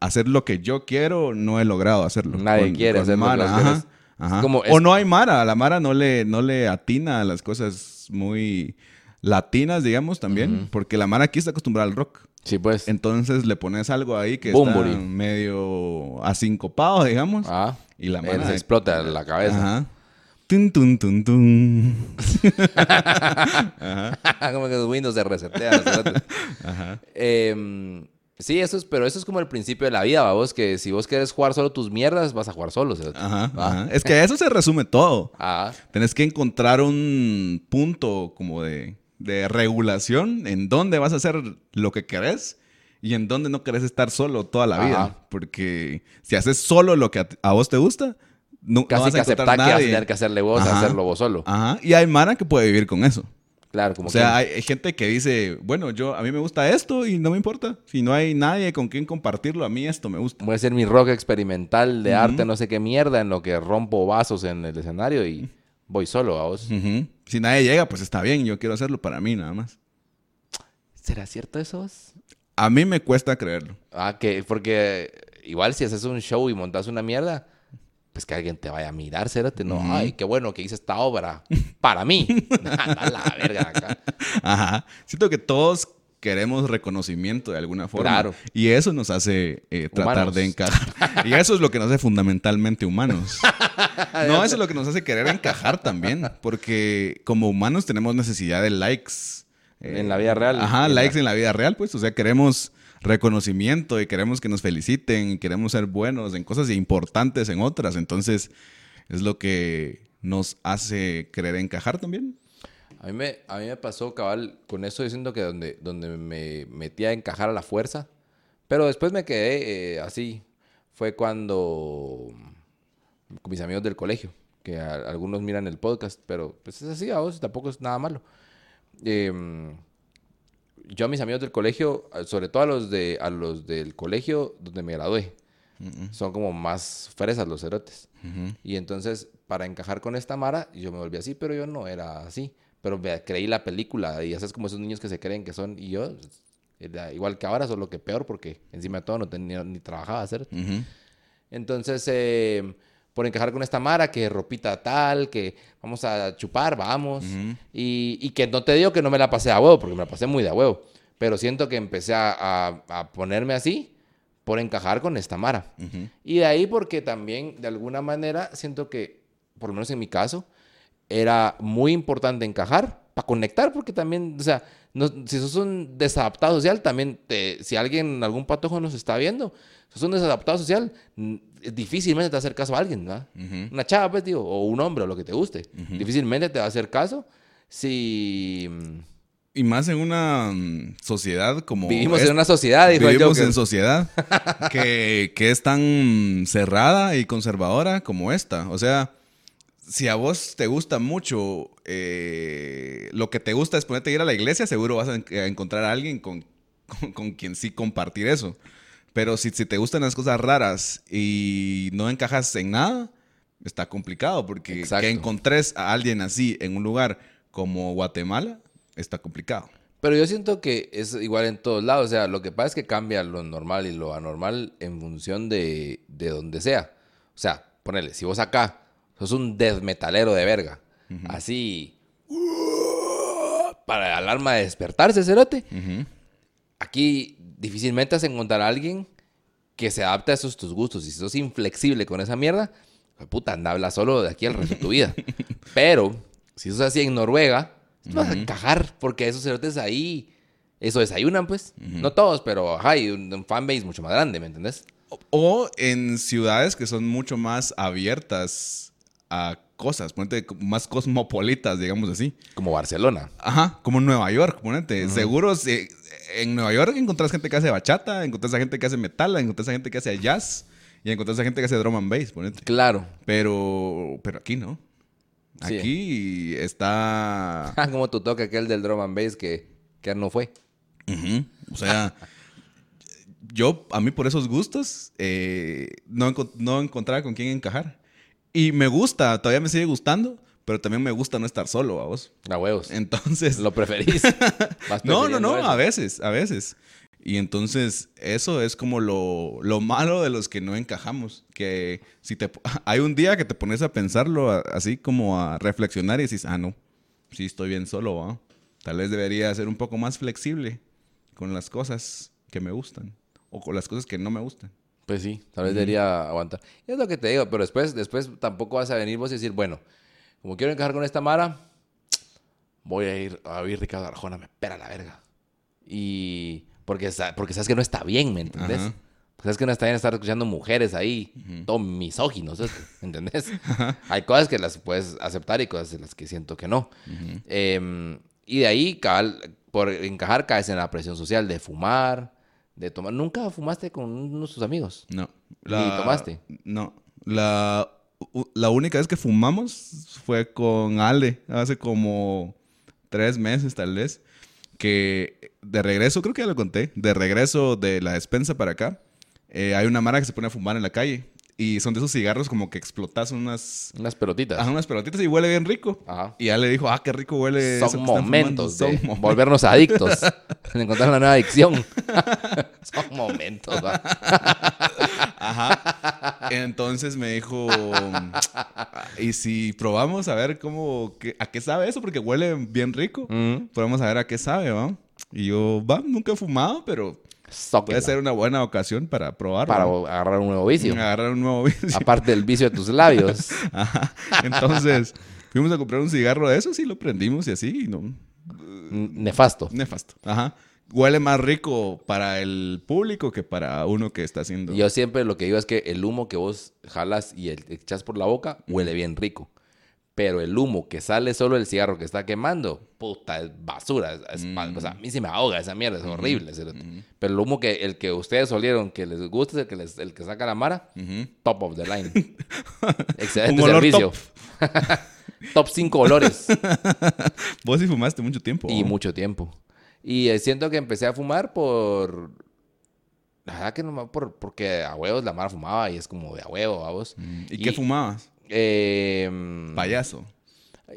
hacer lo que yo quiero no he logrado hacerlo. Nadie quiere hacer lo que Mara. ajá, ajá. Es O no hay Mara. La Mara no le, no le atina a las cosas muy latinas, digamos, también. Porque la Mara aquí está acostumbrada al rock. Sí, pues. Entonces le pones algo ahí que Bumburi. está medio asincopado, digamos. Ah, y la mano se explota la cabeza. Ajá. Tun, tun, tun, tun. como que los Windows se resetean. Ajá. Em, sí, eso es, pero eso es como el principio de la vida, ¿va? vos, que si vos quieres jugar solo tus mierdas, vas a jugar solo. Ajá, ajá. Es que a eso se resume todo. Ah, Tenés que encontrar un punto como de, de regulación en dónde vas a hacer lo que querés y en dónde no querés estar solo toda la vida. Ajá. Porque si haces solo lo que a, a vos te gusta, no, no casi vas a que aceptar que vas a tener que hacerle vos, Ajá. hacerlo vos solo. Ajá. Y hay Mara que puede vivir con eso. Claro, como O sea, que hay, gente que dice, bueno, yo a mí me gusta esto y no me importa. Si no hay nadie con quien compartirlo, a mí esto me gusta. voy a hacer mi rock experimental de arte, no sé qué mierda, en lo que rompo vasos en el escenario y voy solo a vos. Si nadie llega, pues está bien, yo quiero hacerlo para mí nada más. ¿Será cierto eso? A mí me cuesta creerlo. Ah, que porque igual si haces un show y montas una mierda, pues que alguien te vaya a mirar, cérate, no, ay, qué bueno que hice esta obra para mí. Anda la verga acá. Ajá. Siento que todos queremos reconocimiento de alguna forma. Claro. Y eso nos hace eh, tratar de encajar. y eso es lo que nos hace fundamentalmente humanos. no, eso es lo que nos hace querer encajar también. Porque como humanos tenemos necesidad de likes. eh, En la vida real. Ajá, la- likes en la vida real, pues. O sea, queremos reconocimiento y queremos que nos feliciten y queremos ser buenos en cosas importantes en otras. Entonces, es lo que nos hace querer encajar también. A mí me, a mí me pasó, cabal, con eso diciendo que donde, donde me metía a encajar a la fuerza, pero después me quedé eh, así. Fue cuando con mis amigos del colegio, que a- algunos miran el podcast, pero pues es así, a vos tampoco es nada malo. Em, yo a mis amigos del colegio, a- sobre todo a los, de, a los del colegio donde me gradué, son como más fresas los cerotes. Y entonces, para encajar con esta Mara, yo me volví así, pero yo no era así. Pero me creí la película y haces como esos niños que se creen que son. Y yo, era igual que ahora, solo que peor, porque encima de todo no tenía ni trabajaba hacer. Ujú. Entonces, eh, por encajar con esta Mara, que ropita tal, que vamos a chupar, vamos. y, y que no te digo que no me la pasé a huevo, porque me la pasé muy de a huevo. Pero siento que empecé a, a- a ponerme así por encajar con esta Mara. Y de ahí porque también, de alguna manera, siento que, por lo menos en mi caso, era muy importante encajar para conectar, porque también, o sea, no- si sos un desadaptado social, también, te- si alguien, algún patojo nos está viendo, sos un desadaptado social, difícilmente te va a hacer caso a alguien, ¿verdad? Una chava, pues, digo, o un hombre, o lo que te guste. Difícilmente te va a hacer caso si Y más en una mm, sociedad como... vivimos es- en una sociedad, dijo el Vivimos Joker. en sociedad que, que es tan cerrada y conservadora como esta. O sea, si a vos te gusta mucho, eh, lo que te gusta es ponerte a ir a la iglesia, seguro vas a, en- a encontrar a alguien con, con, con quien sí compartir eso. Pero si, si te gustan las cosas raras y no encajas en nada, está complicado porque Exacto. que encontres a alguien así en un lugar como Guatemala, está complicado. Pero yo siento que es igual en todos lados. O sea, lo que pasa es que cambia lo normal y lo anormal en función de, de donde sea. O sea, ponele, si vos acá sos un death metalero de verga, así. Para el alarma de despertarse, cerote. Aquí difícilmente vas a encontrar a alguien que se adapte a esos tus gustos. Y si sos inflexible con esa mierda, pues, puta, anda, habla solo de aquí al resto de tu vida. Pero, si sos así en Noruega, tú vas a encajar, porque esos cerotes ahí, eso desayunan, pues. No todos, pero ajá, hay un, un fanbase mucho más grande, ¿me entendés? O- O en ciudades que son mucho más abiertas a cosas, ponete más cosmopolitas, digamos así. Como Barcelona. Ajá, como Nueva York, ponete. Seguro si- en Nueva York encontrás gente que hace bachata, encontrás a gente que hace metal, encontrás a gente que hace jazz y encontrás a gente que hace drum and bass, ponete. Claro. Pero, pero aquí no. Sí. Aquí está... Como tu toque aquel del drum and bass que, que no fue. O sea, yo, a mí por esos gustos, eh, no, no encontraba con quién encajar. Y me gusta, todavía me sigue gustando, pero también me gusta no estar solo, a vos. A huevos. Entonces... Lo preferís. No, no, no, eso. a veces, a veces. Y entonces eso es como lo, lo malo de los que no encajamos. Que si te hay un día que te pones a pensarlo a- así como a reflexionar y dices, ah, no, sí estoy bien solo, ¿va? Tal vez debería ser un poco más flexible con las cosas que me gustan o con las cosas que no me gustan. Pues sí, tal vez debería aguantar. Y es lo que te digo, pero después, después tampoco vas a venir vos y decir, bueno, como quiero encajar con esta Mara, voy a ir a oír Ricardo Arjona, me espera la verga. Y porque, sa- porque sabes que no está bien, ¿me entendés? Ajá. Sabes que no está bien estar escuchando mujeres ahí, todo misóginos, ¿me ¿entendés? Hay cosas que las puedes aceptar y cosas en las que siento que no. Em, y de ahí, cabal, por encajar, caes en la presión social de fumar, de tomar. ¿Nunca fumaste con uno de tus amigos? No. tomaste? No. La, la única vez que fumamos fue con Ale, hace como tres meses tal vez, que de regreso, creo que ya lo conté, de regreso de la despensa para acá, eh, hay una mara que se pone a fumar en la calle y son de esos cigarros como que explotas unas, Unas pelotitas. ajá, unas pelotitas y huele bien rico. Ajá. Y Ale dijo, ah, qué rico huele. Son momentos fumando". de Son momentos. volvernos adictos. encontrar una nueva adicción. Son momentos, va. Ajá. Entonces me dijo, ¿y si probamos a ver cómo, qué- a qué sabe eso? Porque huele bien rico. Mm. Probamos a ver a qué sabe, ¿va? Y yo, va, nunca he fumado, pero Zóquela. puede ser una buena ocasión para probar. Para agarrar un nuevo vicio. Agarrar un nuevo vicio. Aparte del vicio de tus labios. Ajá. Entonces, fuimos a comprar un cigarro de esos y lo prendimos y así, y no, Nefasto. nefasto. Ajá. huele más rico para el público que para uno que está haciendo. Yo siempre lo que digo es que el humo que vos jalas y el- echas por la boca huele bien rico. Pero el humo que sale solo del cigarro que está quemando, puta, es basura. es- O sea, a mí se me ahoga esa mierda, es horrible. Pero el humo que el que ustedes olieron, que les gusta, es el que, les- el que saca la mara, top of the line. Excelente servicio. top 5 olores. Vos sí fumaste mucho tiempo. Y mucho tiempo. Y eh, siento que empecé a fumar por. La verdad que no por, porque a huevos la mara fumaba y es como de a huevo, a vos. Mm, ¿Y, qué fumabas? Eh, Payaso.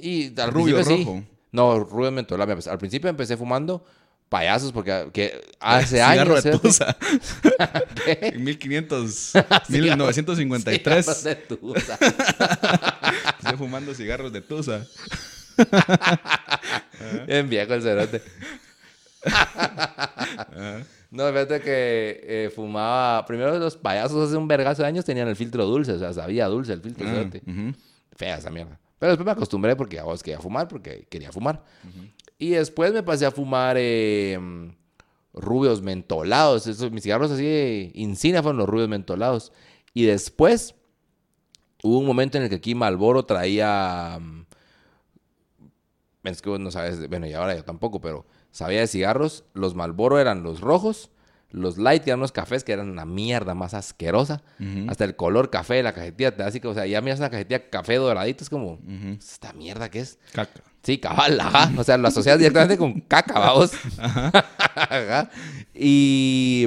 Y al Rubio, principio sí. rojo. No, rubio mentolado. Al principio empecé fumando payasos porque que hace Cigarro años. de Tusa. En 1500, Cigarros 1953. de Tusa. Estoy fumando cigarros de Tusa. Bien viejo el cerote. No, fíjate que eh, fumaba. Primero los payasos hace un vergazo de años tenían el filtro dulce, o sea, sabía dulce el filtro. Ah. Fea esa mierda. Pero después me acostumbré porque a vos quería fumar, porque quería fumar. Y después me pasé a fumar eh, rubios mentolados. Esos, mis cigarros así de insignia fueron los rubios mentolados. Y después hubo un momento en el que aquí Malboro traía. mm, Es que vos no sabes, bueno, y ahora yo tampoco, pero sabía de cigarros. Los Malboro eran los rojos. Los light que eran unos cafés que eran una mierda más asquerosa. Hasta el color café de la cajetilla, así que, o sea, ya miras una cajetilla café doradito, es como. ¿esta mierda qué es? Caca. Sí, cabal, ajá. O sea, lo asocias directamente con caca, vamos. Ajá. Y,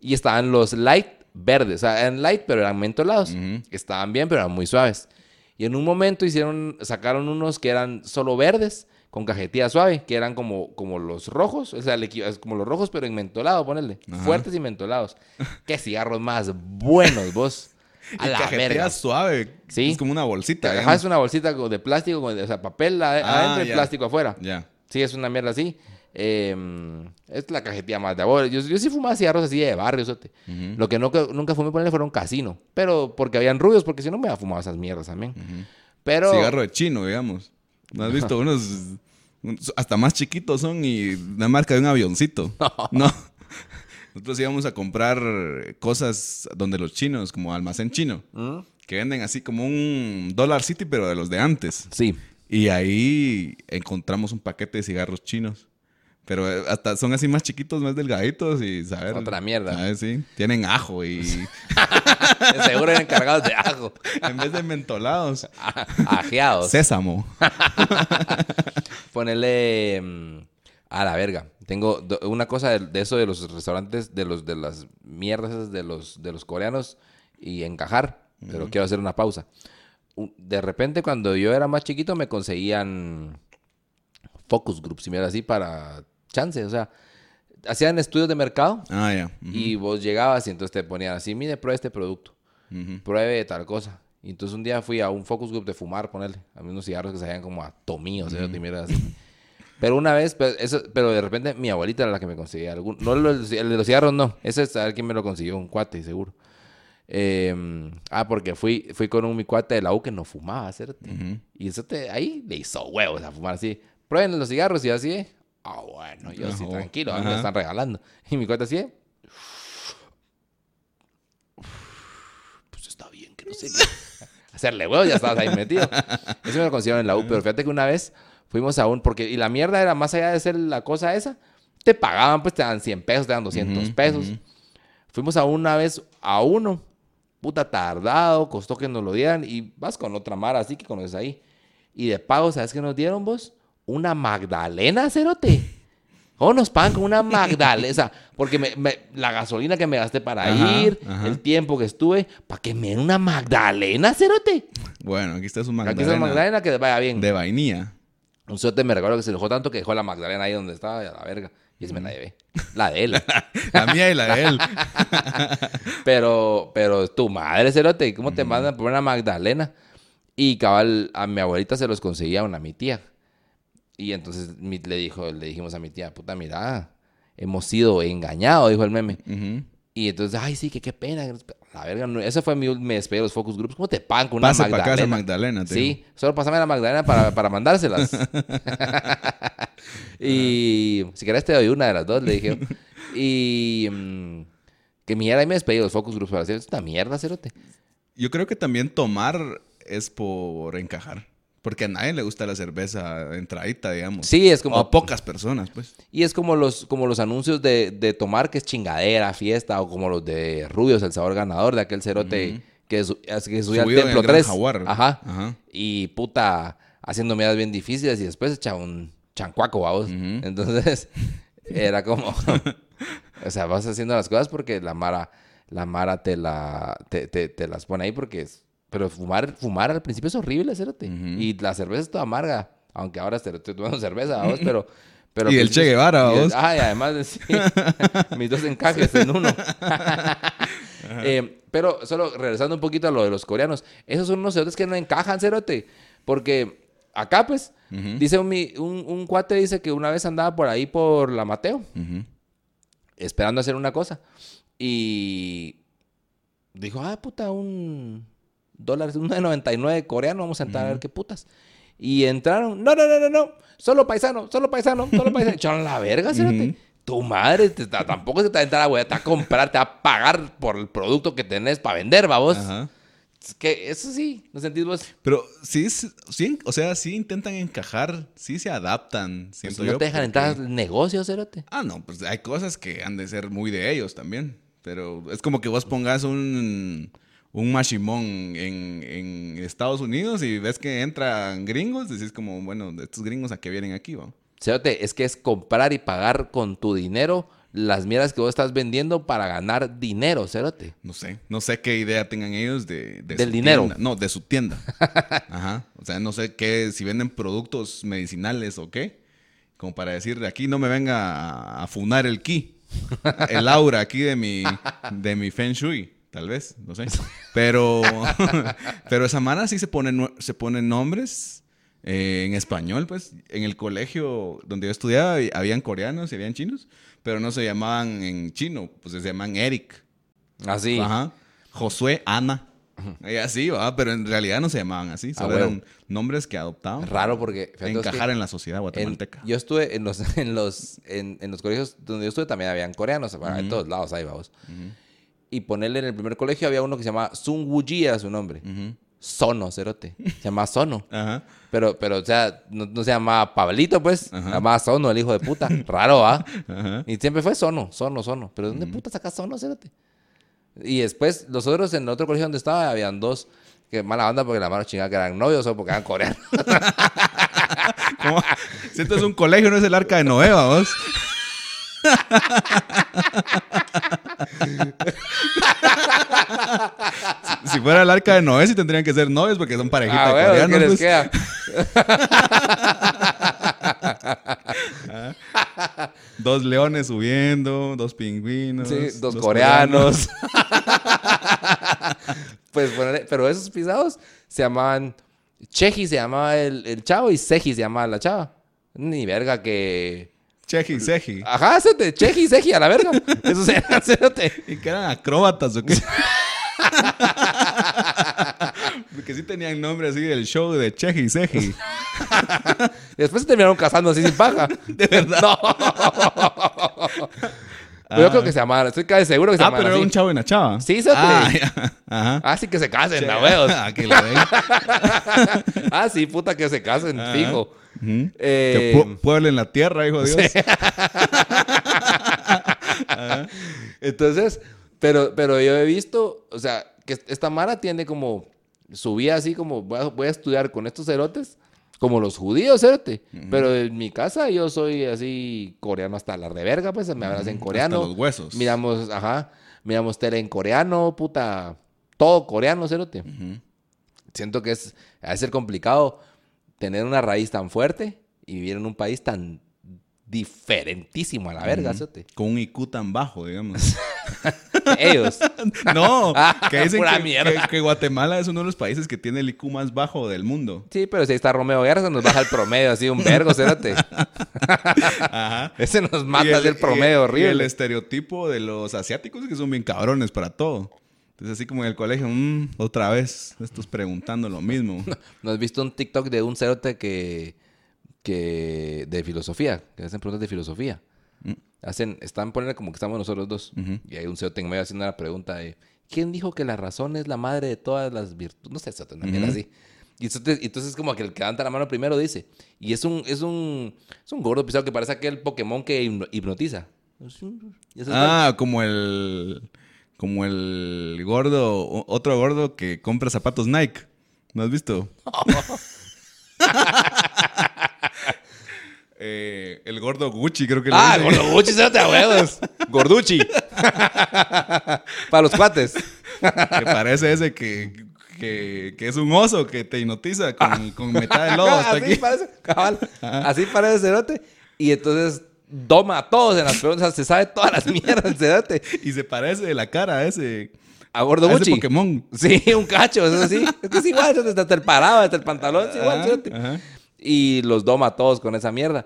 y estaban los light verdes, o sea, eran light, pero eran mentolados. Estaban bien, pero eran muy suaves. Y en un momento hicieron, sacaron unos que eran solo verdes, con cajetilla suave, que eran como, como los rojos, o sea, es como los rojos, pero en mentolado, ponele. Ajá. Fuertes y mentolados. Qué cigarros más buenos, vos. A Y la cajetilla verga. suave. Sí. Es como una bolsita. Ajá, es una bolsita de plástico, o sea, papel Ah, adentro y ya. plástico afuera. Ya. Sí, es una mierda así. Eh, es la cajetilla más de ahora. Yo, yo sí fumaba cigarros así de barrio, sote. Ujú. Lo que no, que nunca fumé ponerle fueron casino. Pero porque habían rubios, porque si no me había fumado esas mierdas también. Pero. Cigarro de chino, digamos. ¿No has visto unos, unos- hasta más chiquitos son y la marca de un avioncito? No. Nosotros íbamos a comprar cosas donde los chinos, como almacén chino, ¿Mm? que venden así como un Dollar City, pero de los de antes. Sí. Y ahí encontramos un paquete de cigarros chinos. Pero eh, hasta son así más chiquitos, más delgaditos y saber. Otra mierda. ¿sabes? Sí. Tienen ajo y Seguro eran cargados de ajo. en vez de mentolados, Ajeados. sésamo. Ponerle mm, a la verga. Tengo una cosa de, de eso de los restaurantes, de los de las mierdas de los de los coreanos y encajar. Pero quiero hacer una pausa. De repente, cuando yo era más chiquito, me conseguían focus groups y mierda así para chance. O sea, hacían estudios de mercado Ah. Ujú. y vos llegabas y entonces te ponían así, mire, pruebe este producto. Pruebe tal cosa. Y entonces un día fui a un focus group de fumar, ponerle, a mí unos cigarros que sabían como a tomí, o sea, y mierda así. Pero una vez, pero, eso, pero de repente mi abuelita era la que me conseguía algún, no el, el de los cigarros, no, ese es a ver quién me lo consiguió, un cuate, seguro. Eh, ah, porque fui, fui con un mi cuate de la U que no fumaba, ¿cierto? Y eso te, ahí le hizo huevos a fumar así. Prueben los cigarros y así, Ah, bueno, yo sí, tranquilo, me están regalando. Y mi cuate así, ¿eh? Pues está bien, que no sé qué. Hacerle huevos, ya estabas ahí metido. Eso me lo consiguieron en la U, pero fíjate que una vez fuimos a un, porque, y la mierda era más allá de ser la cosa esa, te pagaban, pues te dan 100 pesos, te dan 200 Ujú, pesos. Fuimos a una vez a uno. Puta tardado, costó que nos lo dieran. Y vas con otra mara así que conoces ahí. Y de pago, ¿sabes qué nos dieron vos? Una Magdalena, cerote. ¿Cómo nos pagan con una Magdalena? O sea, porque me- me- la gasolina que me gasté para Ajá, ir, ajá. el tiempo que estuve, para que me den una Magdalena, cerote. Bueno, aquí está su Aquí Magdalena. está la Magdalena que vaya bien. De vainilla. Un cerote me recuerdo que se enojó tanto que dejó la Magdalena ahí donde estaba, a la verga. Y esa me la llevé. La de él. La mía y la de él. Pero, pero tu madre, cerote, ¿cómo te mandan por una Magdalena? Y cabal, a mi abuelita se los conseguía una mi tía. Y entonces le, dijo, le dijimos a mi tía, puta, mira, hemos sido engañados, dijo el meme. Y entonces, ay, sí, que qué pena. La verga, no, ese fue mi me despedí de los focus groups. ¿Cómo te pagan con una Pase para Magdalena? casa. Sí, solo pasame la Magdalena para, para mandárselas. y si querés te doy una de las dos, le dije. Y mm, que mierda, ahí me despedí de los focus groups para hacer esta mierda, cerote. Yo creo que también tomar es por encajar. Porque a nadie le gusta la cerveza entradita, digamos. Sí, es como... O a pocas personas, pues. Y es como los, como los anuncios de, de tomar que es chingadera, fiesta, o como los de Rubios, el sabor ganador de aquel cerote que, su- que subía al Templo el Gran 3. Jaguar. Ajá. Ajá. Y puta, haciendo medidas bien difíciles y después echa un chancuaco, vamos. Entonces, era como. o sea, vas haciendo las cosas porque la Mara, la Mara te, la, te, te- te las pone ahí porque es. Pero fumar, fumar al principio es horrible, cerote. Y la cerveza es toda amarga. Aunque ahora te- estoy tomando cerveza, vamos, pero. pero Y el Che Guevara, y el- vos. Ah, y además, sí, mis dos encajes en uno. Eh, pero solo regresando un poquito a lo de los coreanos, esos son unos cerotes que no encajan, cerote. Porque acá, pues, dice un, un, un cuate, dice que una vez andaba por ahí por la Mateo, esperando hacer una cosa. Y dijo, ah, puta, un dólar, un de 99 coreano, vamos a entrar a ver qué putas. Y entraron, no, no, no, no, no, solo paisano, solo paisano, solo paisano. Echaron la verga, cerote. Tu madre, te- ta- tampoco se te va a entrar a güey, te va a comprar, te va a pagar por el producto que tenés para vender, babos. Ajá. Es que eso sí, ¿no sentís vos? Pero sí, sí, o sea, sí intentan encajar, sí se adaptan, Pues siento no yo. te dejan porque- entrar al negocio, cerote. Ah, no, pues hay cosas que han de ser muy de ellos también. Pero es como que vos pongas un, un machimón en, en Estados Unidos y ves que entran gringos, decís como, bueno, estos gringos a qué vienen aquí, va. Cerote, es que es comprar y pagar con tu dinero las mierdas que vos estás vendiendo para ganar dinero, cerote. No sé, no sé qué idea tengan ellos de, de Del su dinero. tienda. No, de su tienda. Ajá. O sea, no sé qué, si venden productos medicinales o qué. Como para decir, aquí no me venga a, a funar el ki. El aura aquí de mi, de mi Feng Shui. Tal vez, no sé. Pero, pero esa mara sí se ponen, nue- se ponen nombres eh, en español, pues. En el colegio donde yo estudiaba hab- habían coreanos y habían chinos, pero no se llamaban en chino, pues se llaman Eric. Así. Ajá. Josué, Ana. Y así, va, pero en realidad no se llamaban así. Solo huevo. eran nombres que adoptaban. Raro porque... vos que Encajar en la sociedad en- guatemalteca. yo estuve en los, en, los, en, en los colegios donde yo estuve también habían coreanos. Bueno, en todos lados ahí, vamos. Y ponerle en el primer colegio había uno que se llamaba Sun Wuji, era su nombre. Sono, cerote. Se llamaba Sono. Ajá. Pero, pero, o sea, no, no se llamaba Pablito, pues. Ajá. Se llamaba Sono, el hijo de puta. Raro, ¿ah? Ajá. Y siempre fue Sono, Sono, Sono. Pero ¿dónde puta sacas Sono, cerote? Y después, los otros en el otro colegio donde estaba, habían dos. Que mala onda porque la mano chingada que eran novios o porque eran coreanos. ¿Cómo? Si esto es un colegio, no es el arca de Noé, vos. si, fuera el arca de Noé, sí tendrían que ser novios porque son parejitas Ah, bueno, ¿qué coreanos. les pues. Dos leones subiendo, dos pingüinos. Sí, dos, coreanos. pues, pero esos pisados se llamaban. Cheji se llamaba el, el chavo y Seji se llamaba la chava. Ni verga que. Cheji, Seji. Ajá, hacete, Cheji y Seji a la verga. Eso se cerote. ¿Y que eran acróbatas o qué? Porque sí tenían nombre así del show de Cheji, Seji. Después se terminaron casando así sin paja. De verdad. No. Pero yo creo que se llamaban, estoy casi seguro que se Ah, llamaban pero era así. un chavo y una chava. Sí, cerote. Ah. Ajá. Ah, sí que se casen, la huevos. Ah, que la ven. ah, sí, puta que se casen, Ajá. Ujú. Eh, Que pu- pueblen la tierra, hijo de Dios. Entonces, pero, pero yo he visto, o sea, que esta Mara tiene como su vida así como voy a, voy a estudiar con estos cerotes, como los judíos, cerote. Pero en mi casa yo soy así coreano hasta la de verga, pues me hablas en coreano. Hasta los huesos. Miramos, ajá, miramos tele en coreano, puta, todo coreano, cerote. Siento que es, ha de ser complicado tener una raíz tan fuerte y vivir en un país tan diferentísimo a la verga, cerote. Con un IQ tan bajo, digamos. Ellos. No, que dicen pura que, mierda. que- que Guatemala es uno de los países que tiene el IQ más bajo del mundo. Sí, pero si ahí está Romeo Guerra, se nos baja el promedio, así un vergo, cérate. Ajá. Ese nos mata así el promedio y- y el horrible. estereotipo de los asiáticos es que son bien cabrones para todo. Entonces, así como en el colegio, mm, otra vez, estos preguntando lo mismo. ¿No has visto un TikTok de un cerote que, que de filosofía? Que hacen preguntas de filosofía. Mm. Hacen, están poniendo como que estamos nosotros dos. Y hay un cerote en medio haciendo una pregunta de ¿Quién dijo que la razón es la madre de todas las virtudes? No sé, cerote, una mierda así. Y entonces, entonces como que el que levanta la mano primero dice. Y es un, es un, es un gordo pisado que parece aquel Pokémon que hipno- hipnotiza. Ah, como el. Como el gordo, otro gordo que compra zapatos Nike. ¿No has visto? Eh, el gordo Gucci, creo que le Ah, dicen. Gorduchi, cerote a huevos. Gorduchi. Para los cuates. Que parece ese que, que, que es un oso que te hipnotiza con, con mitad de lodo hasta así aquí. parece, cabal. Así parece el cerote. Y entonces doma a todos en las preguntas. Se sabe todas las mierdas cerote. Y se parece de la cara a ese, A Gordo a ese Gucci. Pokémon. Sí, un cacho, es así. Es que es igual, hasta el parado, hasta el pantalón, es igual, Ajá. Y los doma a todos con esa mierda.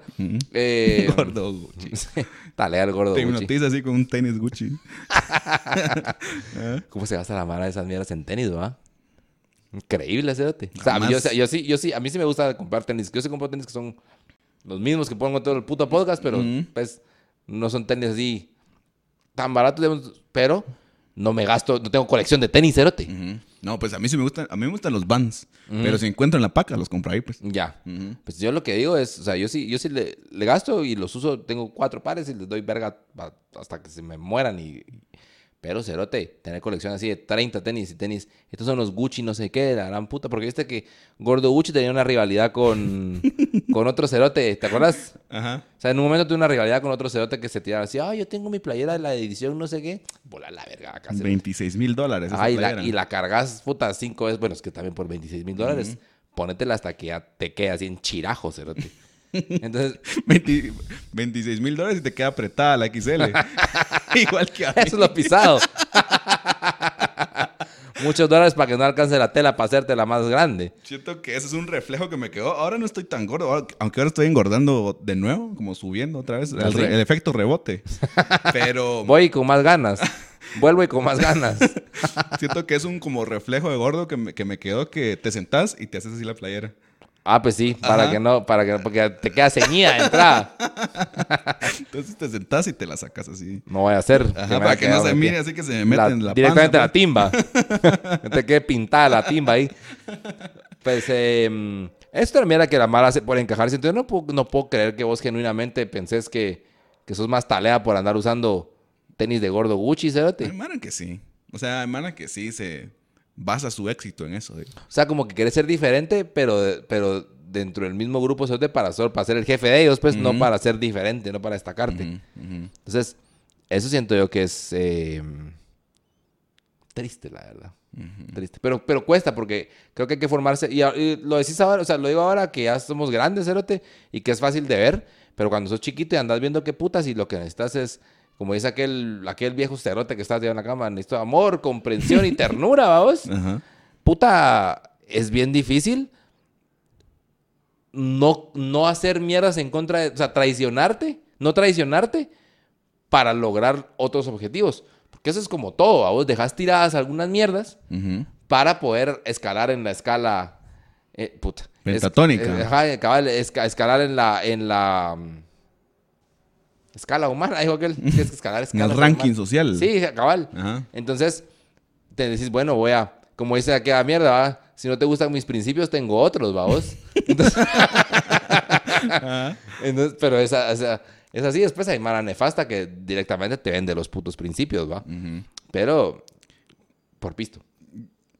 Eh, Gordo Gucci. Talea el gordo Te Gucci. hipnotiza así con un tenis Gucci. ¿Cómo se gasta la mara de esas mierdas en tenis, va? Increíble, cerote. O sea, yo sí, yo sí, a mí sí me gusta comprar tenis. Yo sí compro tenis que son los mismos que pongo en todo el puto podcast, pero pues no son tenis así tan baratos, pero no me gasto, no tengo colección de tenis, cerote. Ujú. No, pues a mí sí me gustan, a mí me gustan los Vans. Pero si encuentro en la paca, los compro ahí, pues. Ya. Pues yo lo que digo es, o sea, yo sí, yo sí le, le gasto y los uso, tengo cuatro pares y les doy verga hasta que se me mueran y... Pero, cerote, tener colección así de 30 tenis y tenis. Estos son los Gucci, no sé qué, la gran puta. Porque viste que Gordo Gucci tenía una rivalidad con, con otro cerote. ¿Te acuerdas? Ajá. O sea, en un momento tuve una rivalidad con otro cerote que se tiraba así. Ay, yo tengo mi playera de la edición no sé qué. Bola la verga acá. cerote. 26 mil dólares. Ah, y la, y la cargas, puta, cinco veces. Bueno, es que también por 26 mil dólares. Ponétela hasta que ya te quede así en chirajo, cerote. Entonces, 20 26 mil dólares y te queda apretada la XL. Igual que a mí. eso es lo pisado. Muchos dólares para que no alcance la tela para hacerte la más grande. Siento que ese es un reflejo que me quedó. Ahora no estoy tan gordo, ahora- aunque ahora estoy engordando de nuevo, como subiendo otra vez. El, ¿Ah, sí? re- el efecto rebote. Pero Voy con más ganas. Vuelvo y con más ganas. siento que es un como reflejo de gordo que me, que me quedó que te sentás y te haces así la playera. Ah, pues sí, para que no, para que porque te queda ceñida de entrada. Entonces te sentás y te la sacas así. No voy a hacer. Ajá, para que no se mire así que se me mete La- en la directamente la timba. que te quede pintada la timba ahí. Pues, eh, esto era mierda que la mala hace por encajarse. Entonces, no puedo, no puedo creer que vos genuinamente pensés que, que sos más talea por andar usando tenis de gordo Gucci, pues. cerote. Hermana que sí. O sea, hermana que sí se basa su éxito en eso. digo. O sea, como que querés ser diferente, pero, pero dentro del mismo grupo cerote para ser, para ser el jefe de ellos, pues, no para ser diferente, no para destacarte. Entonces, eso siento yo que es eh, triste, la verdad. Triste. Pero, pero cuesta porque creo que hay que formarse. Y lo decís ahora, o sea, lo digo ahora que ya somos grandes, cerote, y que es fácil de ver. Pero cuando sos chiquito y andas viendo qué putas y lo que necesitas es, como dice aquel, aquel viejo cerote que está en la cama, necesito amor, comprensión y ternura, vamos. Ajá. Puta, es bien difícil no, no hacer mierdas en contra de, o sea, traicionarte, no traicionarte para lograr otros objetivos. Porque eso es como todo, a vos dejas tiradas algunas mierdas Ujú. para poder escalar en la escala, eh, puta. Es- Pentatónica. eh, ajá, cabal, esca- escalar en la, en la mm, escala humana, dijo aquel, que es escalar En escala el ranking humana. social. Sí, cabal. Ajá. Entonces, te decís, bueno, voy a, como dice aquella mierda, ¿va? si no te gustan mis principios, tengo otros, vamos. Entonces, entonces, pero esa, esa- es así, después hay mala nefasta que directamente te vende los putos principios, ¿va? Pero, por pisto,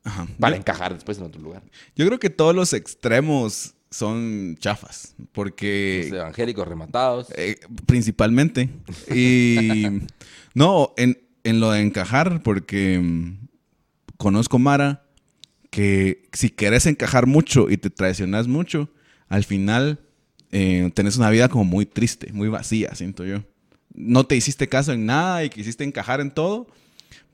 Ajá. para Yo- encajar después en otro lugar. Yo creo que todos los extremos son chafas, porque Los evangélicos rematados. eh, principalmente. Y no, en, en lo de encajar, porque mm, conozco Mara que si quieres encajar mucho y te traicionas mucho, al final eh, tenés una vida como muy triste, muy vacía, siento yo. no te hiciste caso en nada y quisiste encajar en todo,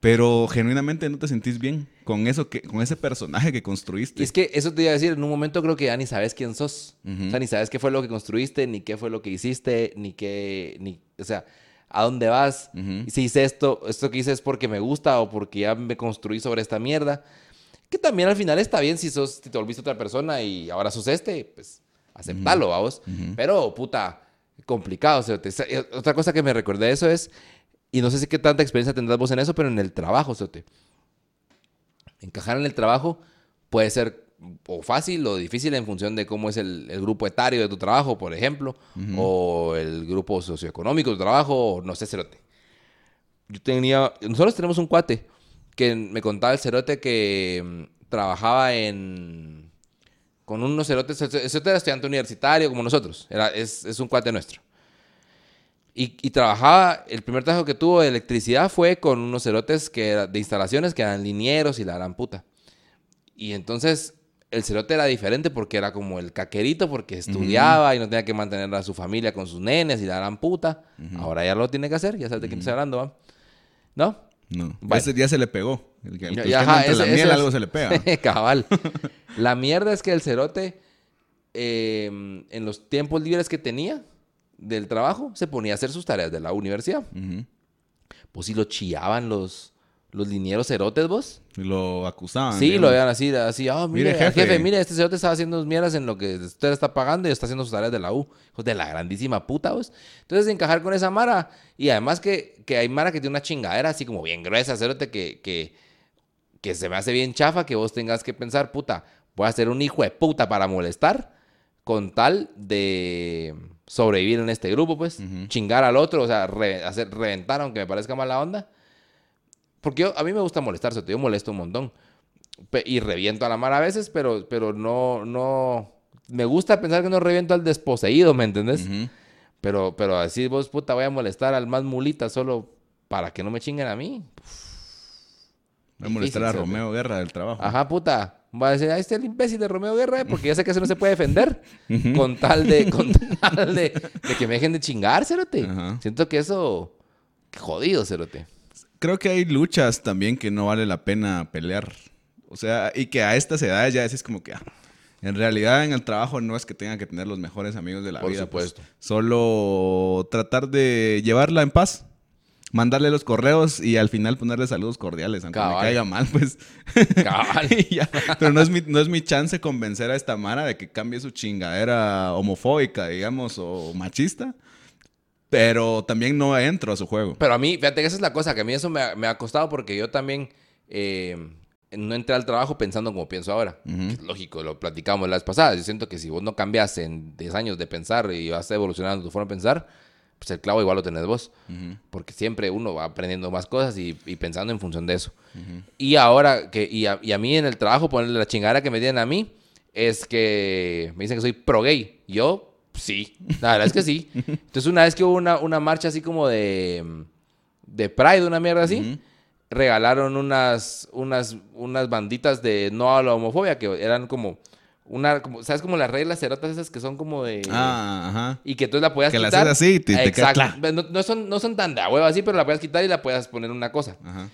pero genuinamente no te sentís bien con eso que con ese personaje que construiste. Y es que eso te iba a decir, en un momento creo que ya ni sabes quién sos. Ujú. O sea, ni sabes qué fue lo que construiste, ni qué fue lo que hiciste, ni qué, ni, o sea, a dónde vas. Ujú. Y si hice esto, esto que hice es porque me gusta o porque ya me construí sobre esta mierda. Que también al final está bien si sos, si te volviste otra persona y ahora sos este, pues aceptalo, vamos. Pero, puta, complicado. o sea, te- otra cosa que me recordé de eso es, y no sé si qué tanta experiencia tendrás vos en eso, pero en el trabajo, Sote. Encajar en el trabajo puede ser o fácil o difícil en función de cómo es el, el grupo etario de tu trabajo, por ejemplo, o el grupo socioeconómico de tu trabajo, o no sé, cerote. Yo tenía, nosotros tenemos un cuate que me contaba el cerote que mm, trabajaba en, con unos cerotes, el cerote era estudiante universitario como nosotros, era, es, es un cuate nuestro. Y, y trabajaba, el primer trabajo que tuvo de electricidad fue con unos cerotes que era, de instalaciones que eran linieros y la gran puta. Y entonces el cerote era diferente porque era como el caquerito, porque estudiaba y no tenía que mantener a su familia con sus nenes y la gran puta. Ahora ya lo tiene que hacer, ya sabes de quién estoy hablando, ¿va? ¿No? No, ese ya se le pegó. El que, el Ya- que ya, anda ajá, entre la ese- miel ese algo se le pega. Cabal. La mierda es que el cerote, eh, en los tiempos libres que tenía del trabajo, se ponía a hacer sus tareas de la universidad. Pues si lo chillaban los, los linieros cerotes, vos. Lo acusaban. Sí, digamos. lo veían así, así, ah, mire, Mire, jefe. jefe. mire, este cerote está haciendo mierdas en lo que usted está pagando y está haciendo sus tareas de la U. Hijos de la grandísima puta, vos. Entonces, encajar con esa Mara, y además que, que hay Mara que tiene una chingadera así como bien gruesa, cerote, que, que, que se me hace bien chafa que vos tengas que pensar, puta, voy a ser un hijo de puta para molestar con tal de sobrevivir en este grupo, pues. Chingar al otro, o sea, re- hacer reventar aunque me parezca mala onda. Porque yo, a mí me gusta molestar, cerote, yo molesto un montón. Pe- y reviento a la mar a veces, pero, pero no, no... Me gusta pensar que no reviento al desposeído, ¿me entendés? Pero, pero así vos, puta, voy a molestar al más mulita solo para que no me chinguen a mí. Voy a molestar a Romeo Guerra del trabajo. Ajá, puta. Voy a decir, ahí está el imbécil de Romeo Guerra, porque ya sé que eso no se puede defender. con tal de, con tal de, de que me dejen de chingar, cerote. Ajá. Siento que eso... Jodido, cerote. Creo que hay luchas también que no vale la pena pelear. O sea, y que a estas edades ya decís como que... ah, en realidad en el trabajo no es que tengan que tener los mejores amigos de la Por vida. pues, supuesto. solo tratar de llevarla en paz. Mandarle los correos y al final ponerle saludos cordiales, aunque me Cabal. caiga mal, pues. Cabal. Ya. Pero no es, mi, no es mi chance convencer a esta Mara de que cambie su chingadera homofóbica, digamos, o machista. Pero también no entro a su juego. Pero a mí, fíjate que esa es la cosa, que a mí eso me ha, me ha costado porque yo también eh, no entré al trabajo pensando como pienso ahora. Que es lógico, lo platicamos la vez pasada. Yo siento que si vos no cambias en 10 años de pensar y vas evolucionando tu forma de pensar, pues el clavo igual lo tenés vos. Porque siempre uno va aprendiendo más cosas y, y pensando en función de eso. Y ahora, que y a, y a mí en el trabajo, ponerle la chingada que me tienen a mí, es que me dicen que soy pro gay. Yo, sí, la verdad es que sí. Entonces una vez que hubo una, una marcha así como de, de Pride, una mierda así, regalaron unas, unas, unas banditas de no a la homofobia, que eran como... Una, como, ¿Sabes? Como las reglas cerotas esas que son como de... Ah, ajá. Y que tú la puedas Que la quitar. haces así y te- te queda Exacto. No, no son, no son tan de a huevo así, pero la puedes quitar y la puedes poner una cosa. Ajá.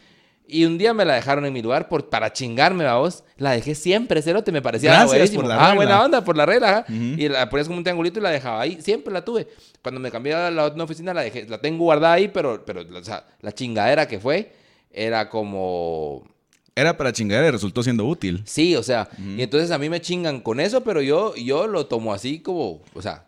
Y un día me la dejaron en mi lugar por, para chingarme, vos. La dejé siempre, cerote, me parecía Gracias por la Ah, regla. buena onda, por la regla. ajá. Y la ponías como un triangulito y la dejaba ahí. Siempre la tuve. Cuando me cambié a la otra oficina, la dejé, la tengo guardada ahí, pero, pero o sea, la chingadera que fue era como... Era para chingar y resultó siendo útil. Sí, o sea, y entonces a mí me chingan con eso, pero yo, yo lo tomo así como, o sea,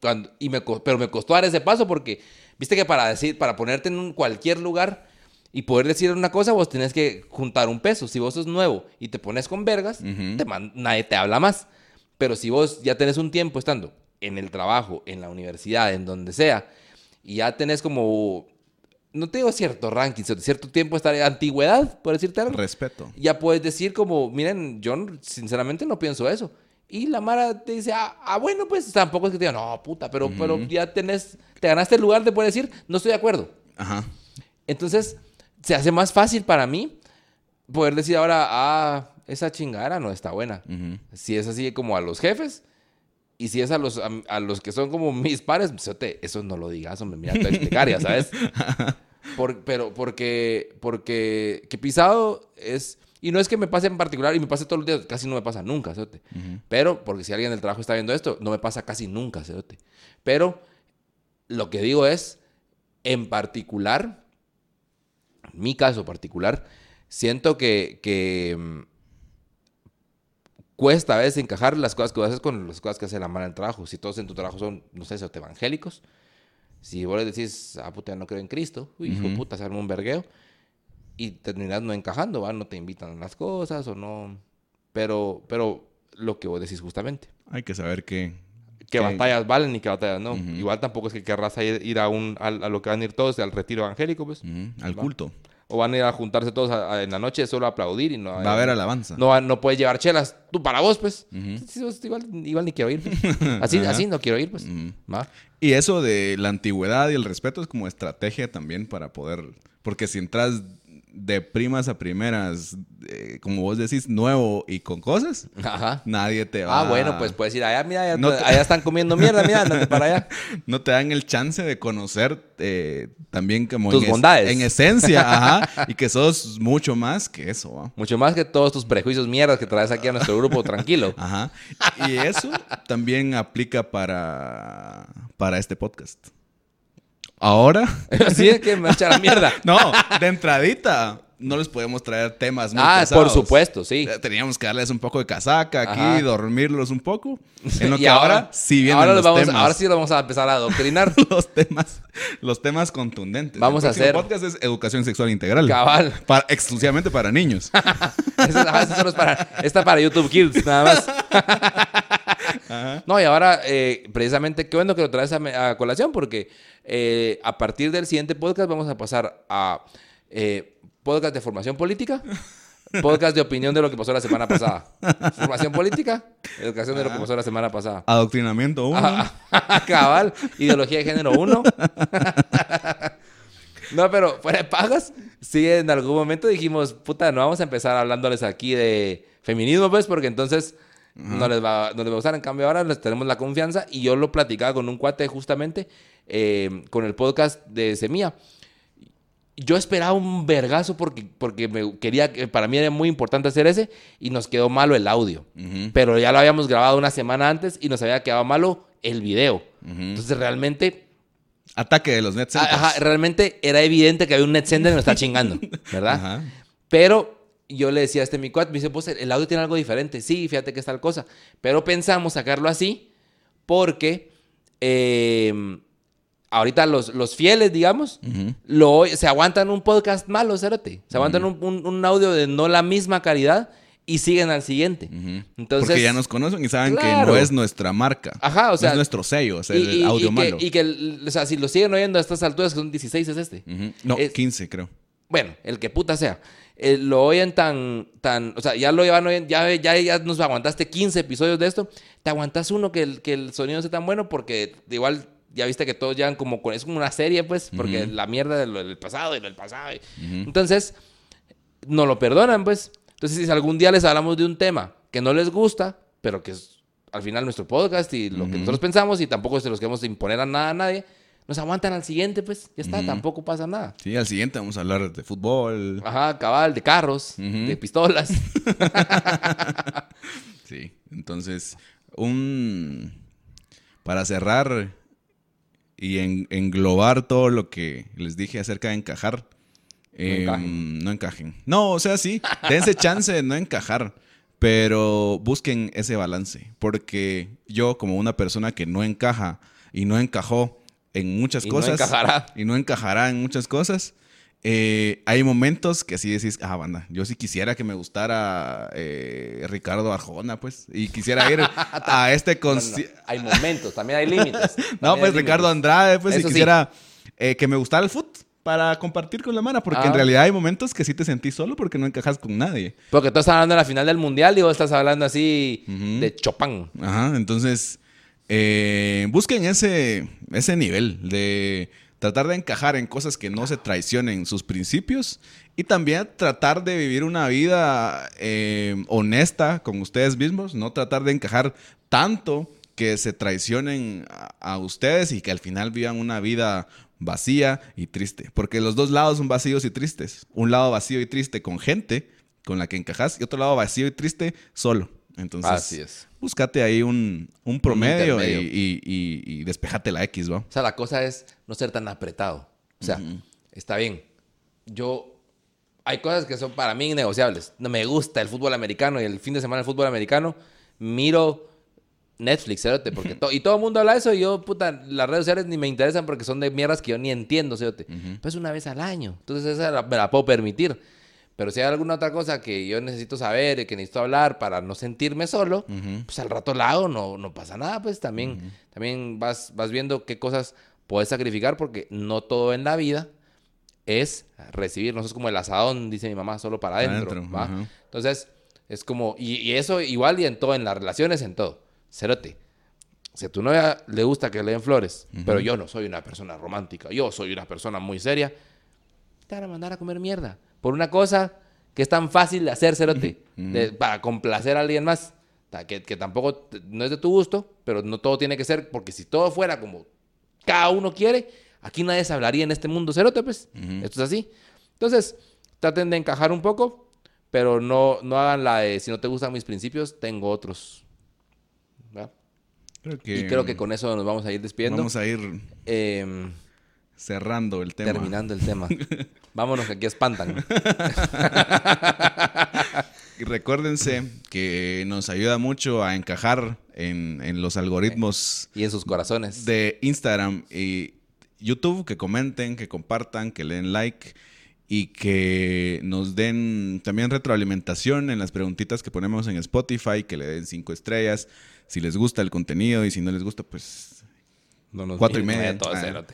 cuando, y me, co- pero me costó dar ese paso porque, viste que para decir, para ponerte en un cualquier lugar y poder decir una cosa, vos tenés que juntar un peso. Si vos sos nuevo y te pones con vergas, te man- nadie te habla más. Pero si vos ya tenés un tiempo estando en el trabajo, en la universidad, en donde sea, y ya tenés como, no te digo cierto ranking, cierto tiempo estar antigüedad, por decirte algo Respeto. ya puedes decir como, miren, yo sinceramente no pienso eso. Y la Mara te dice, ah, ah, bueno, pues tampoco es que te diga, no, puta, pero, pero ya tenés, te ganaste el lugar de poder decir, no estoy de acuerdo. Ajá. Entonces, se hace más fácil para mí poder decir ahora, ah, esa chingada no está buena. Ujú. Si es así como a los jefes, Y si es a los, a, a los que son como mis pares, cerote, eso no lo digas, hombre, mira, te voy a explicar, ya sabes. Por- pero porque, porque que pisado es... Y no es que me pase en particular y me pase todos los días, casi no me pasa nunca, cerote. Pero, porque si alguien del trabajo está viendo esto, no me pasa casi nunca, cerote. Pero lo que digo es, en particular, en mi caso particular, siento que, que mm, cuesta a veces encajar las cosas que haces con las cosas que hace la mano en el trabajo. Si todos en tu trabajo son, no sé, cerote, evangélicos, si vos les decís, ah, puta, no creo en Cristo, uy, hijo Ujú. puta, se arma un vergueo, y terminas no encajando, ¿va? No te invitan a las cosas o no. Pero, pero lo que vos decís justamente. Hay que saber que... Que que- batallas valen y que batallas no. Igual tampoco es que querrás ir, ir a, un, al- a, lo que van a ir todos, al retiro evangélico, pues. Al Va. culto. O van a ir a juntarse todos a- a- en la noche solo a aplaudir y no Va a haber alabanza. no, va- no puedes llevar chelas. Tú para vos, pues. Igual, igual ni quiero ir. pues. Así, así no quiero ir, pues. Va. Y eso de la antigüedad y el respeto es como estrategia también para poder... Porque si entras de primas a primeras, eh, como vos decís, nuevo y con cosas, Ajá. nadie te va Ah, bueno, pues puedes ir allá, mira, allá, No te- allá están comiendo mierda, mira, andate para allá. no te dan el chance de conocer eh, también como Tus en, es- bondades. en esencia, ajá, y que sos mucho más que eso, ¿va? Mucho más que todos tus prejuicios mierdas que traes aquí a nuestro grupo tranquilo. Ajá. Y eso también aplica para, para este podcast. Ahora, Así es que me echa la mierda. no, de entradita, no les podemos traer temas muy Ah, pesados. por supuesto, sí. Eh, Teníamos que darles un poco de casaca aquí, Ajá. dormirlos un poco. En lo Y que ahora, sí vienen ahora los vamos, temas. Ahora sí los vamos a empezar a adoctrinar. los temas, los temas contundentes. Vamos El a hacer- podcast es educación sexual integral. Cabal. Para, exclusivamente para niños. Solo es para YouTube Kids, nada más. No, y ahora, eh, precisamente, qué bueno que lo traes a, colación, porque eh, a partir del siguiente podcast vamos a pasar a eh, podcast de formación política, podcast de opinión de lo que pasó la semana pasada. Formación política, educación de lo que pasó la semana pasada. Adoctrinamiento uno. Ah, Cabal, ideología de género 1. No, pero fuera de pagas, sí, en algún momento dijimos, puta, no vamos a empezar hablándoles aquí de feminismo, pues, porque entonces no, les va, no les va a gustar. En cambio, ahora les tenemos la confianza y yo lo platicaba con un cuate justamente eh, con el podcast de Semilla. Yo esperaba un vergazo porque, porque me quería, que para mí era muy importante hacer ese y nos quedó malo el audio. Ujú, Pero ya lo habíamos grabado una semana antes y nos había quedado malo el video. ujú. Entonces realmente, Ataque de los net ajá, realmente era evidente que había un net que nos está chingando, ¿verdad? Ajá. Pero yo le decía a este mi cuate, me dice, pues el audio tiene algo diferente. Sí, fíjate que es tal cosa. Pero pensamos sacarlo así porque eh, ahorita los, los fieles, digamos, Ujú. lo, se aguantan un podcast malo, cérate. Se aguantan un, un- un audio de no la misma calidad y siguen al siguiente. Entonces, Porque ya nos conocen y saben que no es nuestra marca. Ajá, o No sea, es nuestro sello, es y, el y- audio y malo. Que, y que, o sea, si lo siguen oyendo a estas alturas, que son 16, es este. No, es- 15 creo. Bueno, el que puta sea. Eh, lo oyen tan, tan, o sea, ya lo llevan oyendo, ya, ya, ya nos aguantaste 15 episodios de esto, te aguantas uno que el, que el sonido sea tan bueno porque igual ya viste que todos llevan como, con- es como una serie, pues, porque la mierda del, del pasado y lo del pasado. y-. Entonces, no lo perdonan, pues. Entonces, si algún día les hablamos de un tema que no les gusta, pero que es al final nuestro podcast y lo que nosotros pensamos y tampoco se los queremos imponer a nada a nadie, nos aguantan al siguiente, pues, ya está, tampoco pasa nada. Sí, al siguiente vamos a hablar de fútbol. Ajá, cabal, de carros, de pistolas. Sí, entonces, un... Para cerrar y en- englobar todo lo que les dije acerca de encajar. eh, encajen. no encajen. No, o sea, sí, dense chance de no encajar, pero busquen ese balance, porque yo como una persona que no encaja y no encajó en muchas Y no cosas encajará. y no encajará en muchas cosas, eh, hay momentos que sí decís, ah, banda, yo sí quisiera que me gustara eh, Ricardo Arjona, pues, y quisiera ir a este No, no, no. Hay momentos, también hay límites. No, pues Ricardo límites. Andrade, pues, Eso y sí. quisiera eh, que me gustara el foot para compartir con la mano, porque Ah. en realidad hay momentos que sí te sentís solo porque no encajas con nadie. Porque tú estás hablando de la final del mundial y vos estás hablando así de Chopin. Ajá, entonces eh, busquen ese, ese nivel de tratar de encajar en cosas que no se traicionen sus principios y también tratar de vivir una vida eh, honesta con ustedes mismos, no tratar de encajar tanto que se traicionen a, a ustedes y que al final vivan una vida vacía y triste. Porque los dos lados son vacíos y tristes. Un lado vacío y triste con gente con la que encajas y otro lado vacío y triste solo. Entonces, Así es. búscate ahí un, un promedio y, intermedio. y, y- y despejate la X, ¿va? O sea, la cosa es no ser tan apretado. O sea, está bien. Yo. Hay cosas que son para mí innegociables. No me gusta el fútbol americano y el fin de semana el fútbol americano. Miro Netflix, cerote, porque to- y todo el mundo habla de eso y yo, puta, las redes sociales ni me interesan porque son de mierdas que yo ni entiendo, cerote. Pero es una vez al año. Entonces esa la- me la puedo permitir. Pero si hay alguna otra cosa que yo necesito saber y que necesito hablar para no sentirme solo, pues al rato la hago, no, no pasa nada, pues también, también vas, vas viendo qué cosas puedes sacrificar porque no todo en la vida es recibir, no es como el asadón, dice mi mamá, solo para adentro. Adentro, ¿va? ajá. Entonces, es como, y, y eso igual y en todo, en las relaciones, en todo. Cerote. Si a tu novia le gusta que le den flores, pero yo no soy una persona romántica, yo soy una persona muy seria, te van a mandar a comer mierda. Por una cosa que es tan fácil de hacer, cerote, de- para complacer a alguien más, que, que tampoco te- no es de tu gusto, pero no todo tiene que ser, porque si todo fuera como cada uno quiere, aquí nadie se hablaría en este mundo cerote, pues. Esto es así. Entonces, traten de encajar un poco, pero no, no hagan la de, si no te gustan mis principios, tengo otros. ¿Va? Creo que, Y creo que con eso nos vamos a ir despidiendo. vamos a ir Em, cerrando el tema. terminando el tema. Vámonos, que aquí espantan. Y recuérdense que nos ayuda mucho a encajar en, en los algoritmos Y en sus corazones. de Instagram y YouTube, que comenten, que compartan, que le den like y que nos den también retroalimentación en las preguntitas que ponemos en Spotify, que le den cinco estrellas, si les gusta el contenido y si no les gusta, pues No nos cuatro y media. todo Ah.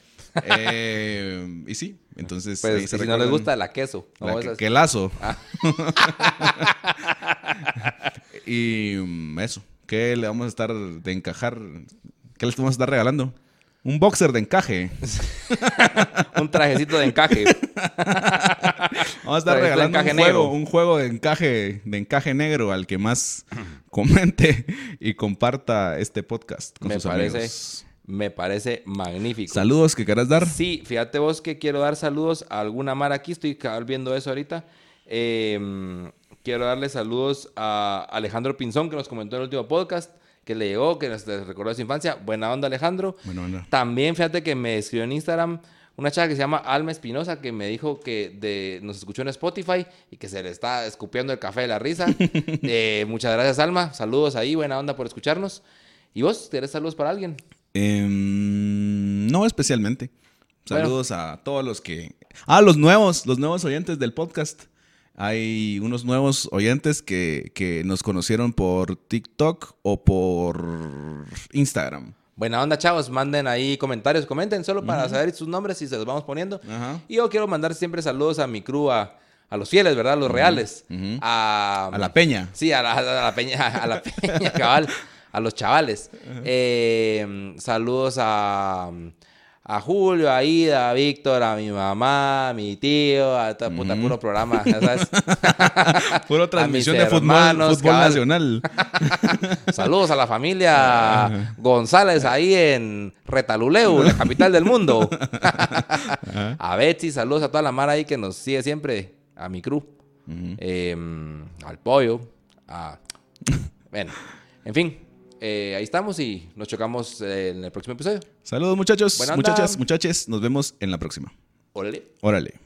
Eh, y sí, entonces Pues, ahí y se si no les gusta, la queso. La que, esas- que lazo. Ah. y mm, eso. ¿Qué le vamos a estar de encajar? ¿Qué les vamos a estar regalando? Un boxer de encaje. Un trajecito de encaje. Vamos a estar regalando un juego, negro. un juego de encaje, de encaje negro al que más comente y comparta este podcast con Me sus parece, amigos. Me parece magnífico. Saludos que querás dar. Sí, fíjate vos que quiero dar saludos a alguna mar aquí, estoy viendo eso ahorita. Eh, quiero darle saludos a Alejandro Pinzón, que nos comentó en el último podcast, que le llegó, que nos recordó de su infancia. Buena onda, Alejandro. Bueno, bueno. También fíjate que me escribió en Instagram una chava que se llama Alma Espinosa, que me dijo que de, nos escuchó en Spotify y que se le está escupiendo el café de la risa. Eh, muchas gracias, Alma. Saludos ahí, buena onda por escucharnos. ¿Y vos, tienes saludos para alguien? Em, no especialmente. Saludos a todos los que... Ah, los nuevos, los nuevos oyentes del podcast. Hay unos nuevos oyentes que, que nos conocieron por TikTok o por Instagram. Buena onda, chavos. Manden ahí comentarios, comenten solo para saber sus nombres y se los vamos poniendo. Ajá. Y yo quiero mandar siempre saludos a mi crew, a, a los fieles, ¿verdad? Los reales. A, A la peña. Sí, a la, a la peña, a la peña, cabal. A los chavales. Eh, saludos a, a Julio, a Ida, a Víctor, a mi mamá, a mi tío, a todo puta, puro programa, A transmisión mis de fútbol, hermanos, fútbol cabal. nacional. Saludos a la familia González ahí en Retaluleu, la capital del mundo. a Betsy, saludos a toda la mara ahí que nos sigue siempre, a mi crew, Eh, al pollo, a... Bueno, en fin, eh, ahí estamos y nos chocamos eh, en el próximo episodio. Saludos muchachos, muchachas, muchaches. Nos vemos en la próxima. Órale. Órale.